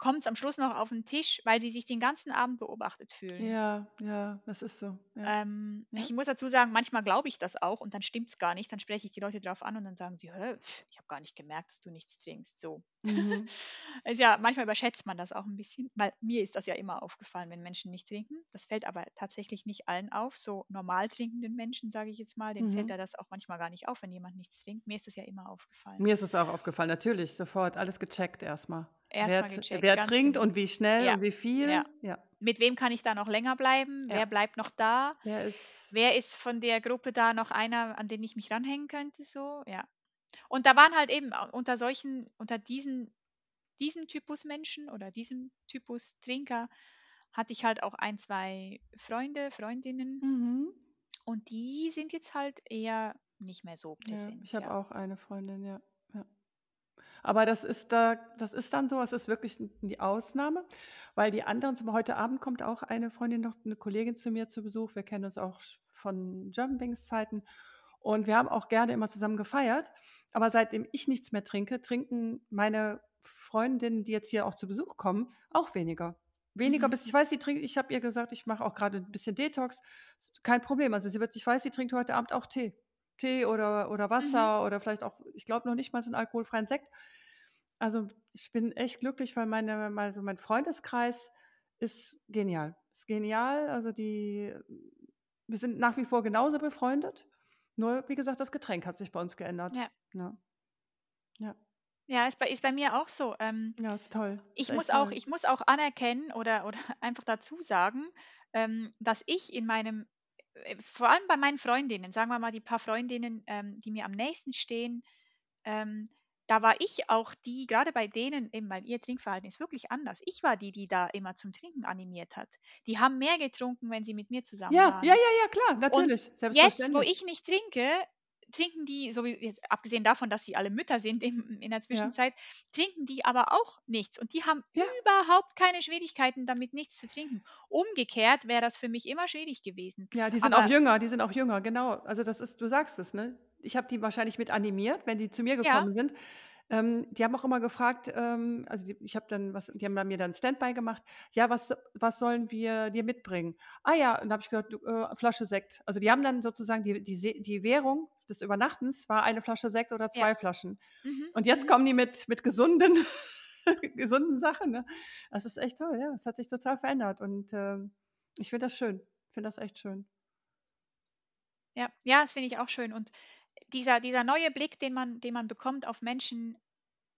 S2: kommt es am Schluss noch auf den Tisch, weil sie sich den ganzen Abend beobachtet fühlen.
S1: Ja, ja, das ist so. Ja.
S2: Ähm,
S1: Ja.
S2: Ich muss dazu sagen, manchmal glaube ich das auch und dann stimmt es gar nicht. Dann spreche ich die Leute drauf an und dann sagen sie, pf, ich habe gar nicht gemerkt, dass du nichts trinkst. So.
S1: Mhm.
S2: Also ja, manchmal überschätzt man das auch ein bisschen, weil mir ist das ja immer aufgefallen, wenn Menschen nicht trinken. Das fällt aber tatsächlich nicht allen auf. So normal trinkenden Menschen, sage ich jetzt mal, denen
S1: Mhm.
S2: fällt da das auch manchmal gar nicht auf, wenn jemand nichts trinkt. Mir ist das ja immer aufgefallen.
S1: Mir ist es auch aufgefallen, natürlich, sofort alles gecheckt erstmal. Wer
S2: gecheckt,
S1: wer trinkt
S2: genau.
S1: und wie schnell
S2: Ja,
S1: und wie viel.
S2: ja.
S1: ja.
S2: Mit wem kann ich da noch länger bleiben?
S1: Ja.
S2: Wer bleibt noch da?
S1: Wer ist.
S2: Wer ist von der Gruppe da noch einer, an den ich mich ranhängen könnte? So, ja. Und da waren halt eben unter solchen, unter diesen, diesem Typus Menschen oder diesem Typus Trinker hatte ich halt auch ein, zwei Freunde, Freundinnen
S1: Mhm.
S2: und die sind jetzt halt eher nicht mehr so
S1: Ja,
S2: präsent.
S1: ich habe
S2: ja.
S1: auch eine Freundin, ja. Aber das ist da, das ist dann so, es ist wirklich die Ausnahme, weil die anderen, zum heute Abend kommt auch eine Freundin noch, eine Kollegin zu mir zu Besuch. Wir kennen uns auch von German Wings Zeiten und wir haben auch gerne immer zusammen gefeiert. Aber seitdem ich nichts mehr trinke, trinken meine Freundinnen, die jetzt hier auch zu Besuch kommen, auch weniger. Weniger,
S2: Mhm.
S1: bis ich weiß, sie trinkt. Ich habe ihr gesagt, ich mache auch gerade ein bisschen Detox. Kein Problem. Also sie wird, ich weiß, sie trinkt heute Abend auch Tee. Tee oder, oder
S2: Mhm.
S1: Wasser oder vielleicht auch, ich glaube noch nicht mal so einen alkoholfreien Sekt. Also ich bin echt glücklich, weil meine, mal so mein Freundeskreis ist genial. Ist genial. Also die, wir sind nach wie vor genauso befreundet. Nur, wie gesagt, das Getränk hat sich bei uns geändert.
S2: Ja.
S1: Ne? Ja.
S2: Ja, ist bei, ist bei mir auch so. Ähm,
S1: Ja, ist toll.
S2: ich
S1: Ist
S2: muss
S1: echt
S2: auch,
S1: toll.
S2: ich muss auch anerkennen oder, oder einfach dazu sagen, ähm, dass ich in meinem, vor allem bei meinen Freundinnen, sagen wir mal die paar Freundinnen, ähm, die mir am nächsten stehen, ähm, da war ich auch die, gerade bei denen, eben weil ihr Trinkverhalten ist wirklich anders. Ich war die, die da immer zum Trinken animiert hat. Die haben mehr getrunken, wenn sie mit mir zusammen
S1: Ja, ja,
S2: waren.
S1: ja, ja, klar,
S2: Und
S1: natürlich.
S2: jetzt, wo ich nicht trinke, trinken die, so wie jetzt, abgesehen davon, dass sie alle Mütter sind in, in der
S1: Ja.
S2: Zwischenzeit, trinken die aber auch nichts. Und die haben
S1: Ja.
S2: überhaupt keine Schwierigkeiten damit, nichts zu trinken. Umgekehrt wäre das für mich immer schwierig gewesen.
S1: Ja, die sind auch
S2: Aber
S1: jünger, die sind auch jünger, genau. Also das ist, du sagst es, ne? Ich habe die wahrscheinlich mit animiert, wenn die zu mir
S2: ja,
S1: gekommen sind. Ähm, die haben auch immer gefragt, ähm, also die, ich habe dann was, die haben dann mir dann Standby gemacht. Ja, was, was sollen wir dir mitbringen? Ah ja, und dann habe ich gesagt, äh, Flasche Sekt. Also die haben dann sozusagen die, die, die Währung des Übernachtens war eine Flasche Sekt oder
S2: ja.
S1: zwei Flaschen.
S2: Mhm,
S1: Und jetzt
S2: mhm.
S1: kommen die mit, mit gesunden, gesunden Sachen. Ne? Das ist echt toll, ja. Es hat sich total verändert. Und ähm, ich finde das schön. Ich finde das echt schön.
S2: Ja, ja, das finde ich auch schön. Und dieser, dieser neue Blick, den man, den man bekommt auf Menschen,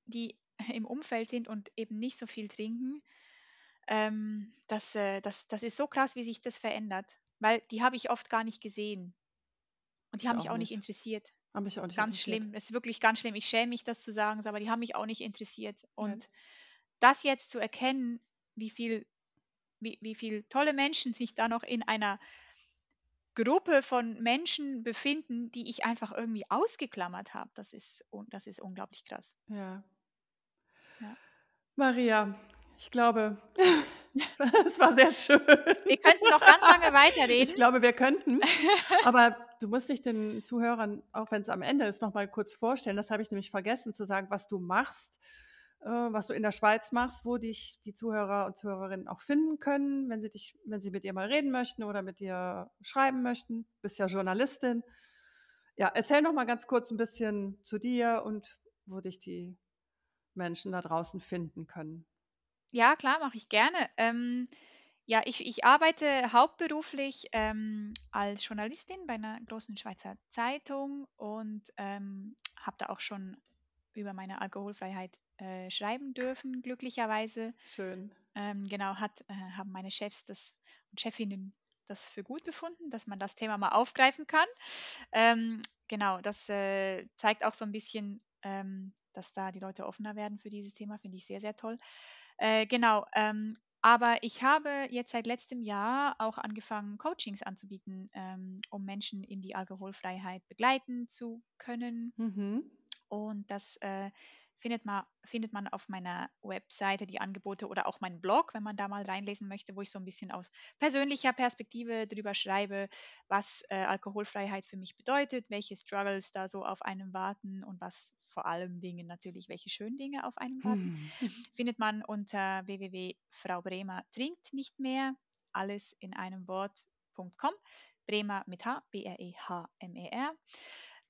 S2: die im Umfeld sind und eben nicht so viel trinken, ähm, das, äh, das, das ist so krass, wie sich das verändert. Weil die habe ich oft gar nicht gesehen. Und die
S1: Ich
S2: haben mich
S1: auch
S2: nicht
S1: nicht.
S2: interessiert.
S1: Haben mich auch nicht
S2: Ganz
S1: interessiert.
S2: schlimm. Es ist wirklich ganz schlimm. Ich schäme mich, das zu sagen, aber die haben mich auch nicht interessiert. Und das jetzt zu erkennen, wie viel, wie, wie viel tolle Menschen sich da noch in einer Gruppe von Menschen befinden, die ich einfach irgendwie ausgeklammert habe, das ist, das ist unglaublich krass.
S1: Ja.
S2: Ja.
S1: Maria, ich glaube, es war, sehr schön.
S2: Wir könnten noch ganz lange
S1: Ich
S2: weiterreden.
S1: glaube, wir könnten. Aber du musst dich den Zuhörern, auch wenn es am Ende ist, noch mal kurz vorstellen. Das habe ich nämlich vergessen zu sagen, was du machst, was du in der Schweiz machst, wo dich die Zuhörer und Zuhörerinnen auch finden können, wenn sie dich, wenn sie mit dir mal reden möchten oder mit dir schreiben möchten. Du bist ja Journalistin. Ja, erzähl noch mal ganz kurz ein bisschen zu dir und wo dich die Menschen da draußen finden können.
S2: Ja, klar, mache ich gerne. Ähm, ja, ich, ich arbeite hauptberuflich ähm, als Journalistin bei einer großen Schweizer Zeitung und ähm, habe da auch schon über meine Alkoholfreiheit äh, schreiben dürfen, glücklicherweise.
S1: Schön.
S2: Ähm, genau, hat, äh, haben meine Chefs das und Chefinnen das für gut befunden, dass man das Thema mal aufgreifen kann. Ähm, genau, das äh, zeigt auch so ein bisschen, ähm, dass da die Leute offener werden für dieses Thema, finde ich sehr, sehr toll. Äh, genau, ähm, aber ich habe jetzt seit letztem Jahr auch angefangen, Coachings anzubieten, ähm, um Menschen in die Alkoholfreiheit begleiten zu können.
S1: Mhm.
S2: Und das äh, findet, man, findet man auf meiner Webseite, die Angebote oder auch meinen Blog, wenn man da mal reinlesen möchte, wo ich so ein bisschen aus persönlicher Perspektive drüber schreibe, was äh, Alkoholfreiheit für mich bedeutet, welche Struggles da so auf einem warten und was vor allem Dingen natürlich, welche schönen Dinge auf einem warten.
S1: Hm.
S2: Findet man unter www.frau Bremer trinkt nicht mehr, alles in einem Wort.com. Bremer mit H, B-R-E-H-M-E-R.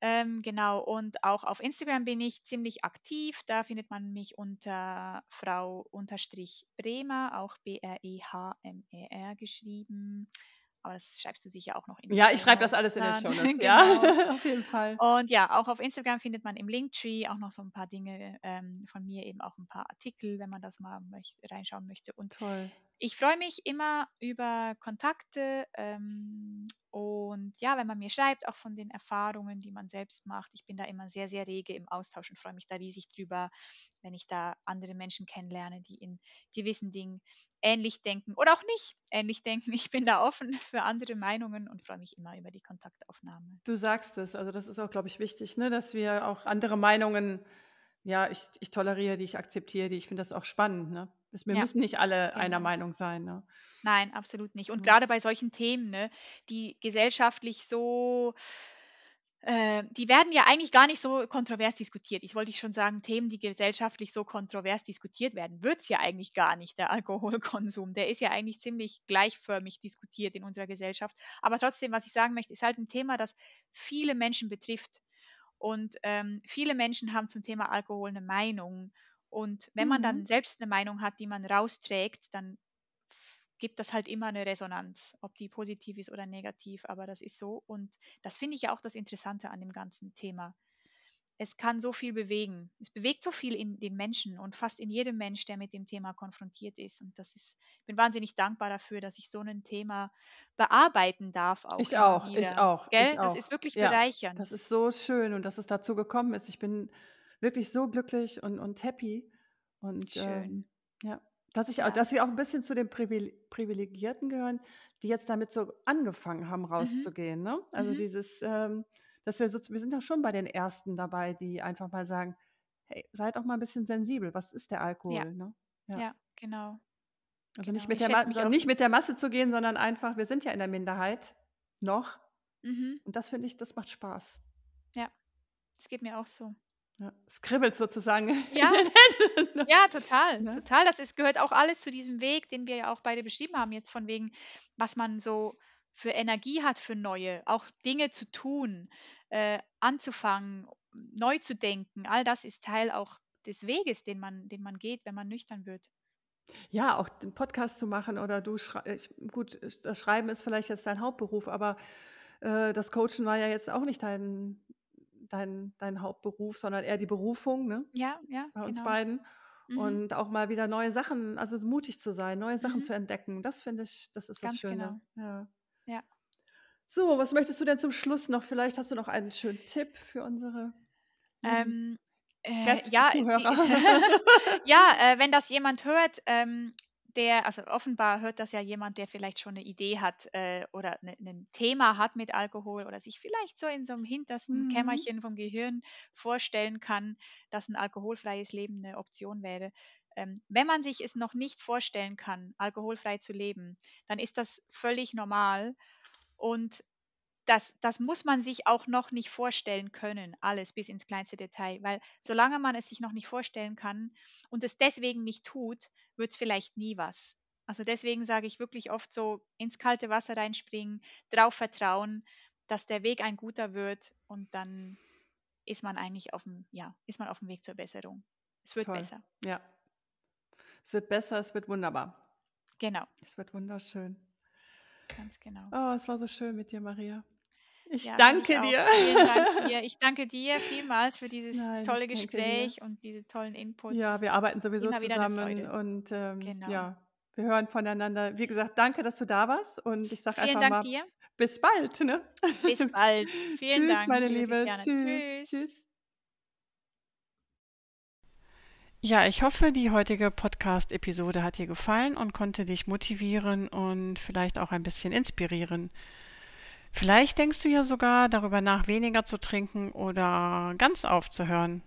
S2: Ähm, genau, und auch auf Instagram bin ich ziemlich aktiv. Da findet man mich unter Frau unterstrich Bremer, auch B-R-E-H-M-E-R geschrieben. Aber das schreibst du sicher auch noch in
S1: Ja, ich
S2: Show
S1: schreibe das
S2: Notes
S1: alles in den
S2: dann.
S1: Shownotes,
S2: genau.
S1: ja, auf jeden Fall.
S2: Und ja, auch auf Instagram findet man im Linktree auch noch so ein paar Dinge ähm, von mir, eben auch ein paar Artikel, wenn man das mal möcht reinschauen möchte. Und
S1: Toll.
S2: Ich freue mich immer über Kontakte ähm, und ja, wenn man mir schreibt, auch von den Erfahrungen, die man selbst macht. Ich bin da immer sehr, sehr rege im Austausch und freue mich da riesig drüber, wenn ich da andere Menschen kennenlerne, die in gewissen Dingen ähnlich denken oder auch nicht ähnlich denken. Ich bin da offen für andere Meinungen und freue mich immer über die Kontaktaufnahme.
S1: Du sagst es, also das ist auch, glaube ich, wichtig, ne, dass wir auch andere Meinungen, ja, ich, ich toleriere die, ich akzeptiere die, ich finde das auch spannend. Ne? Wir
S2: Ja,
S1: müssen nicht alle einer
S2: genau.
S1: Meinung sein. Ne?
S2: Nein, absolut nicht. Und
S1: Ja.
S2: gerade bei solchen Themen, ne, die gesellschaftlich so, äh, die werden ja eigentlich gar nicht so kontrovers diskutiert. Ich wollte schon sagen, Themen, die gesellschaftlich so kontrovers diskutiert werden, wird es ja eigentlich gar nicht, der Alkoholkonsum. Der ist ja eigentlich ziemlich gleichförmig diskutiert in unserer Gesellschaft. Aber trotzdem, was ich sagen möchte, ist halt ein Thema, das viele Menschen betrifft. Und ähm, viele Menschen haben zum Thema Alkohol eine Meinung. Und wenn man dann
S1: Mhm.
S2: selbst eine Meinung hat, die man rausträgt, dann gibt das halt immer eine Resonanz, ob die positiv ist oder negativ, aber das ist so. Und das finde ich ja auch das Interessante an dem ganzen Thema. Es kann so viel bewegen. Es bewegt so viel in den Menschen und fast in jedem Mensch, der mit dem Thema konfrontiert ist. Und das ist, ich bin wahnsinnig dankbar dafür, dass ich so ein Thema bearbeiten darf.
S1: Auch ich auch, wieder. ich auch.
S2: Gell?
S1: Ich
S2: das
S1: auch.
S2: ist wirklich ja, bereichernd.
S1: Das ist so schön und dass es dazu gekommen ist. Ich bin wirklich so glücklich und, und happy. Und
S2: Schön.
S1: Ähm, ja, dass ich
S2: Ja.
S1: dass wir auch ein bisschen zu den Privil Privilegierten gehören, die jetzt damit so angefangen haben,
S2: Mhm.
S1: rauszugehen, ne? Also
S2: Mhm.
S1: dieses, ähm, dass wir so wir sind doch schon bei den Ersten dabei, die einfach mal sagen: „Hey, seid doch mal ein bisschen sensibel. Was ist der
S2: Ja,
S1: Alkohol“, ne? Ja.
S2: ja, genau,
S1: Also nicht
S2: genau.
S1: mit
S2: Ich
S1: der Ma
S2: auch.
S1: nicht mit der Masse zu gehen, sondern einfach wir sind ja in der Minderheit noch
S2: Mhm.
S1: und das finde ich das macht Spaß.
S2: Ja, es geht mir auch so.
S1: Ja, es kribbelt sozusagen
S2: Ja. Ja, total,
S1: Ne?
S2: total. Das ist gehört auch alles zu diesem Weg, den wir ja auch beide beschrieben haben, jetzt von wegen, was man so für Energie hat für neue, auch Dinge zu tun, äh, anzufangen, neu zu denken. All das ist Teil auch des Weges, den man, den man geht, wenn man nüchtern wird.
S1: Ja, auch den Podcast zu machen oder du gut, das Schreiben ist vielleicht jetzt dein Hauptberuf, aber, äh, das Coachen war ja jetzt auch nicht dein dein dein Hauptberuf, sondern eher die Berufung, ne,
S2: Ja, ja,
S1: bei uns
S2: genau.
S1: beiden.
S2: Mhm.
S1: Und auch mal wieder neue Sachen also mutig zu sein, neue Sachen
S2: Mhm.
S1: zu entdecken. Das finde ich das ist das
S2: Ganz
S1: Schöne.
S2: genau.
S1: Ja.
S2: Ja.
S1: So, was möchtest du denn zum Schluss noch? Vielleicht hast du noch einen schönen Tipp für unsere
S2: Ähm, äh, ja,
S1: Zuhörer.
S2: ja, äh, wenn das jemand hört, ähm, der, also offenbar hört das ja jemand, der vielleicht schon eine Idee hat äh, oder ne, ein Thema hat mit Alkohol oder sich vielleicht so in so einem hintersten
S1: Mhm.
S2: Kämmerchen vom Gehirn vorstellen kann, dass ein alkoholfreies Leben eine Option wäre. Ähm, wenn man sich es noch nicht vorstellen kann, alkoholfrei zu leben, dann ist das völlig normal und das, das muss man sich auch noch nicht vorstellen können, alles bis ins kleinste Detail, weil solange man es sich noch nicht vorstellen kann und es deswegen nicht tut, wird es vielleicht nie was. Also deswegen sage ich wirklich oft so, ins kalte Wasser reinspringen, drauf vertrauen, dass der Weg ein guter wird und dann ist man eigentlich auf dem, ja, ist man auf dem Weg zur Besserung. Es wird
S1: Toll.
S2: besser.
S1: Ja. Es wird besser, es wird wunderbar.
S2: Genau,
S1: Es wird wunderschön.
S2: ganz genau.
S1: Oh, es war so schön mit dir, Maria. Ich
S2: Ja,
S1: danke
S2: ich
S1: dir.
S2: Vielen Dank dir. Ich danke dir vielmals für dieses
S1: Nein,
S2: tolle
S1: danke dir.
S2: Gespräch und diese tollen Inputs.
S1: Ja, wir arbeiten sowieso
S2: Immer
S1: zusammen und ähm,
S2: Genau.
S1: ja, wir hören voneinander. Wie gesagt, danke, dass du da warst und ich sage
S2: Vielen
S1: einfach
S2: Dank
S1: mal
S2: dir.
S1: bis bald. Ne?
S2: Bis bald. Vielen
S1: Tschüss,
S2: Dank,
S1: meine
S2: liebe.
S1: Tschüss.
S2: Tschüss.
S1: Tschüss. Ja, ich hoffe, die heutige Podcast-Episode hat dir gefallen und konnte dich motivieren und vielleicht auch ein bisschen inspirieren. Vielleicht denkst du ja sogar darüber nach, weniger zu trinken oder ganz aufzuhören.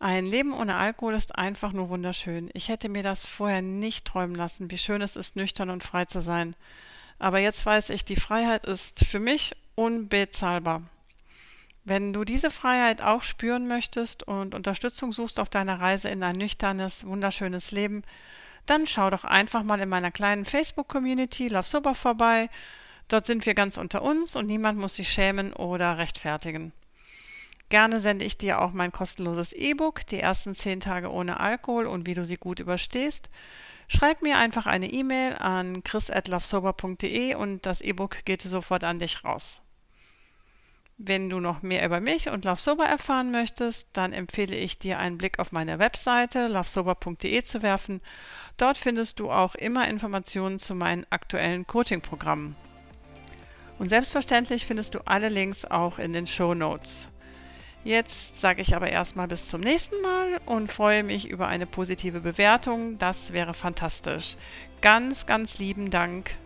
S1: Ein Leben ohne Alkohol ist einfach nur wunderschön. Ich hätte mir das vorher nicht träumen lassen, wie schön es ist, nüchtern und frei zu sein. Aber jetzt weiß ich, die Freiheit ist für mich unbezahlbar. Wenn du diese Freiheit auch spüren möchtest und Unterstützung suchst auf deiner Reise in ein nüchternes, wunderschönes Leben, dann schau doch einfach mal in meiner kleinen Facebook-Community Love Sober vorbei. Dort sind wir ganz unter uns und niemand muss sich schämen oder rechtfertigen. Gerne sende ich dir auch mein kostenloses E-Book, die ersten zehn Tage ohne Alkohol und wie du sie gut überstehst. Schreib mir einfach eine E-Mail an chris.lovesober.de und das E-Book geht sofort an dich raus. Wenn du noch mehr über mich und Love Sober erfahren möchtest, dann empfehle ich dir einen Blick auf meine Webseite lovesober.de zu werfen. Dort findest du auch immer Informationen zu meinen aktuellen Coaching-Programmen. Und selbstverständlich findest du alle Links auch in den Show Notes. Jetzt sage ich aber erstmal bis zum nächsten Mal und freue mich über eine positive Bewertung. Das wäre fantastisch. Ganz, ganz lieben Dank.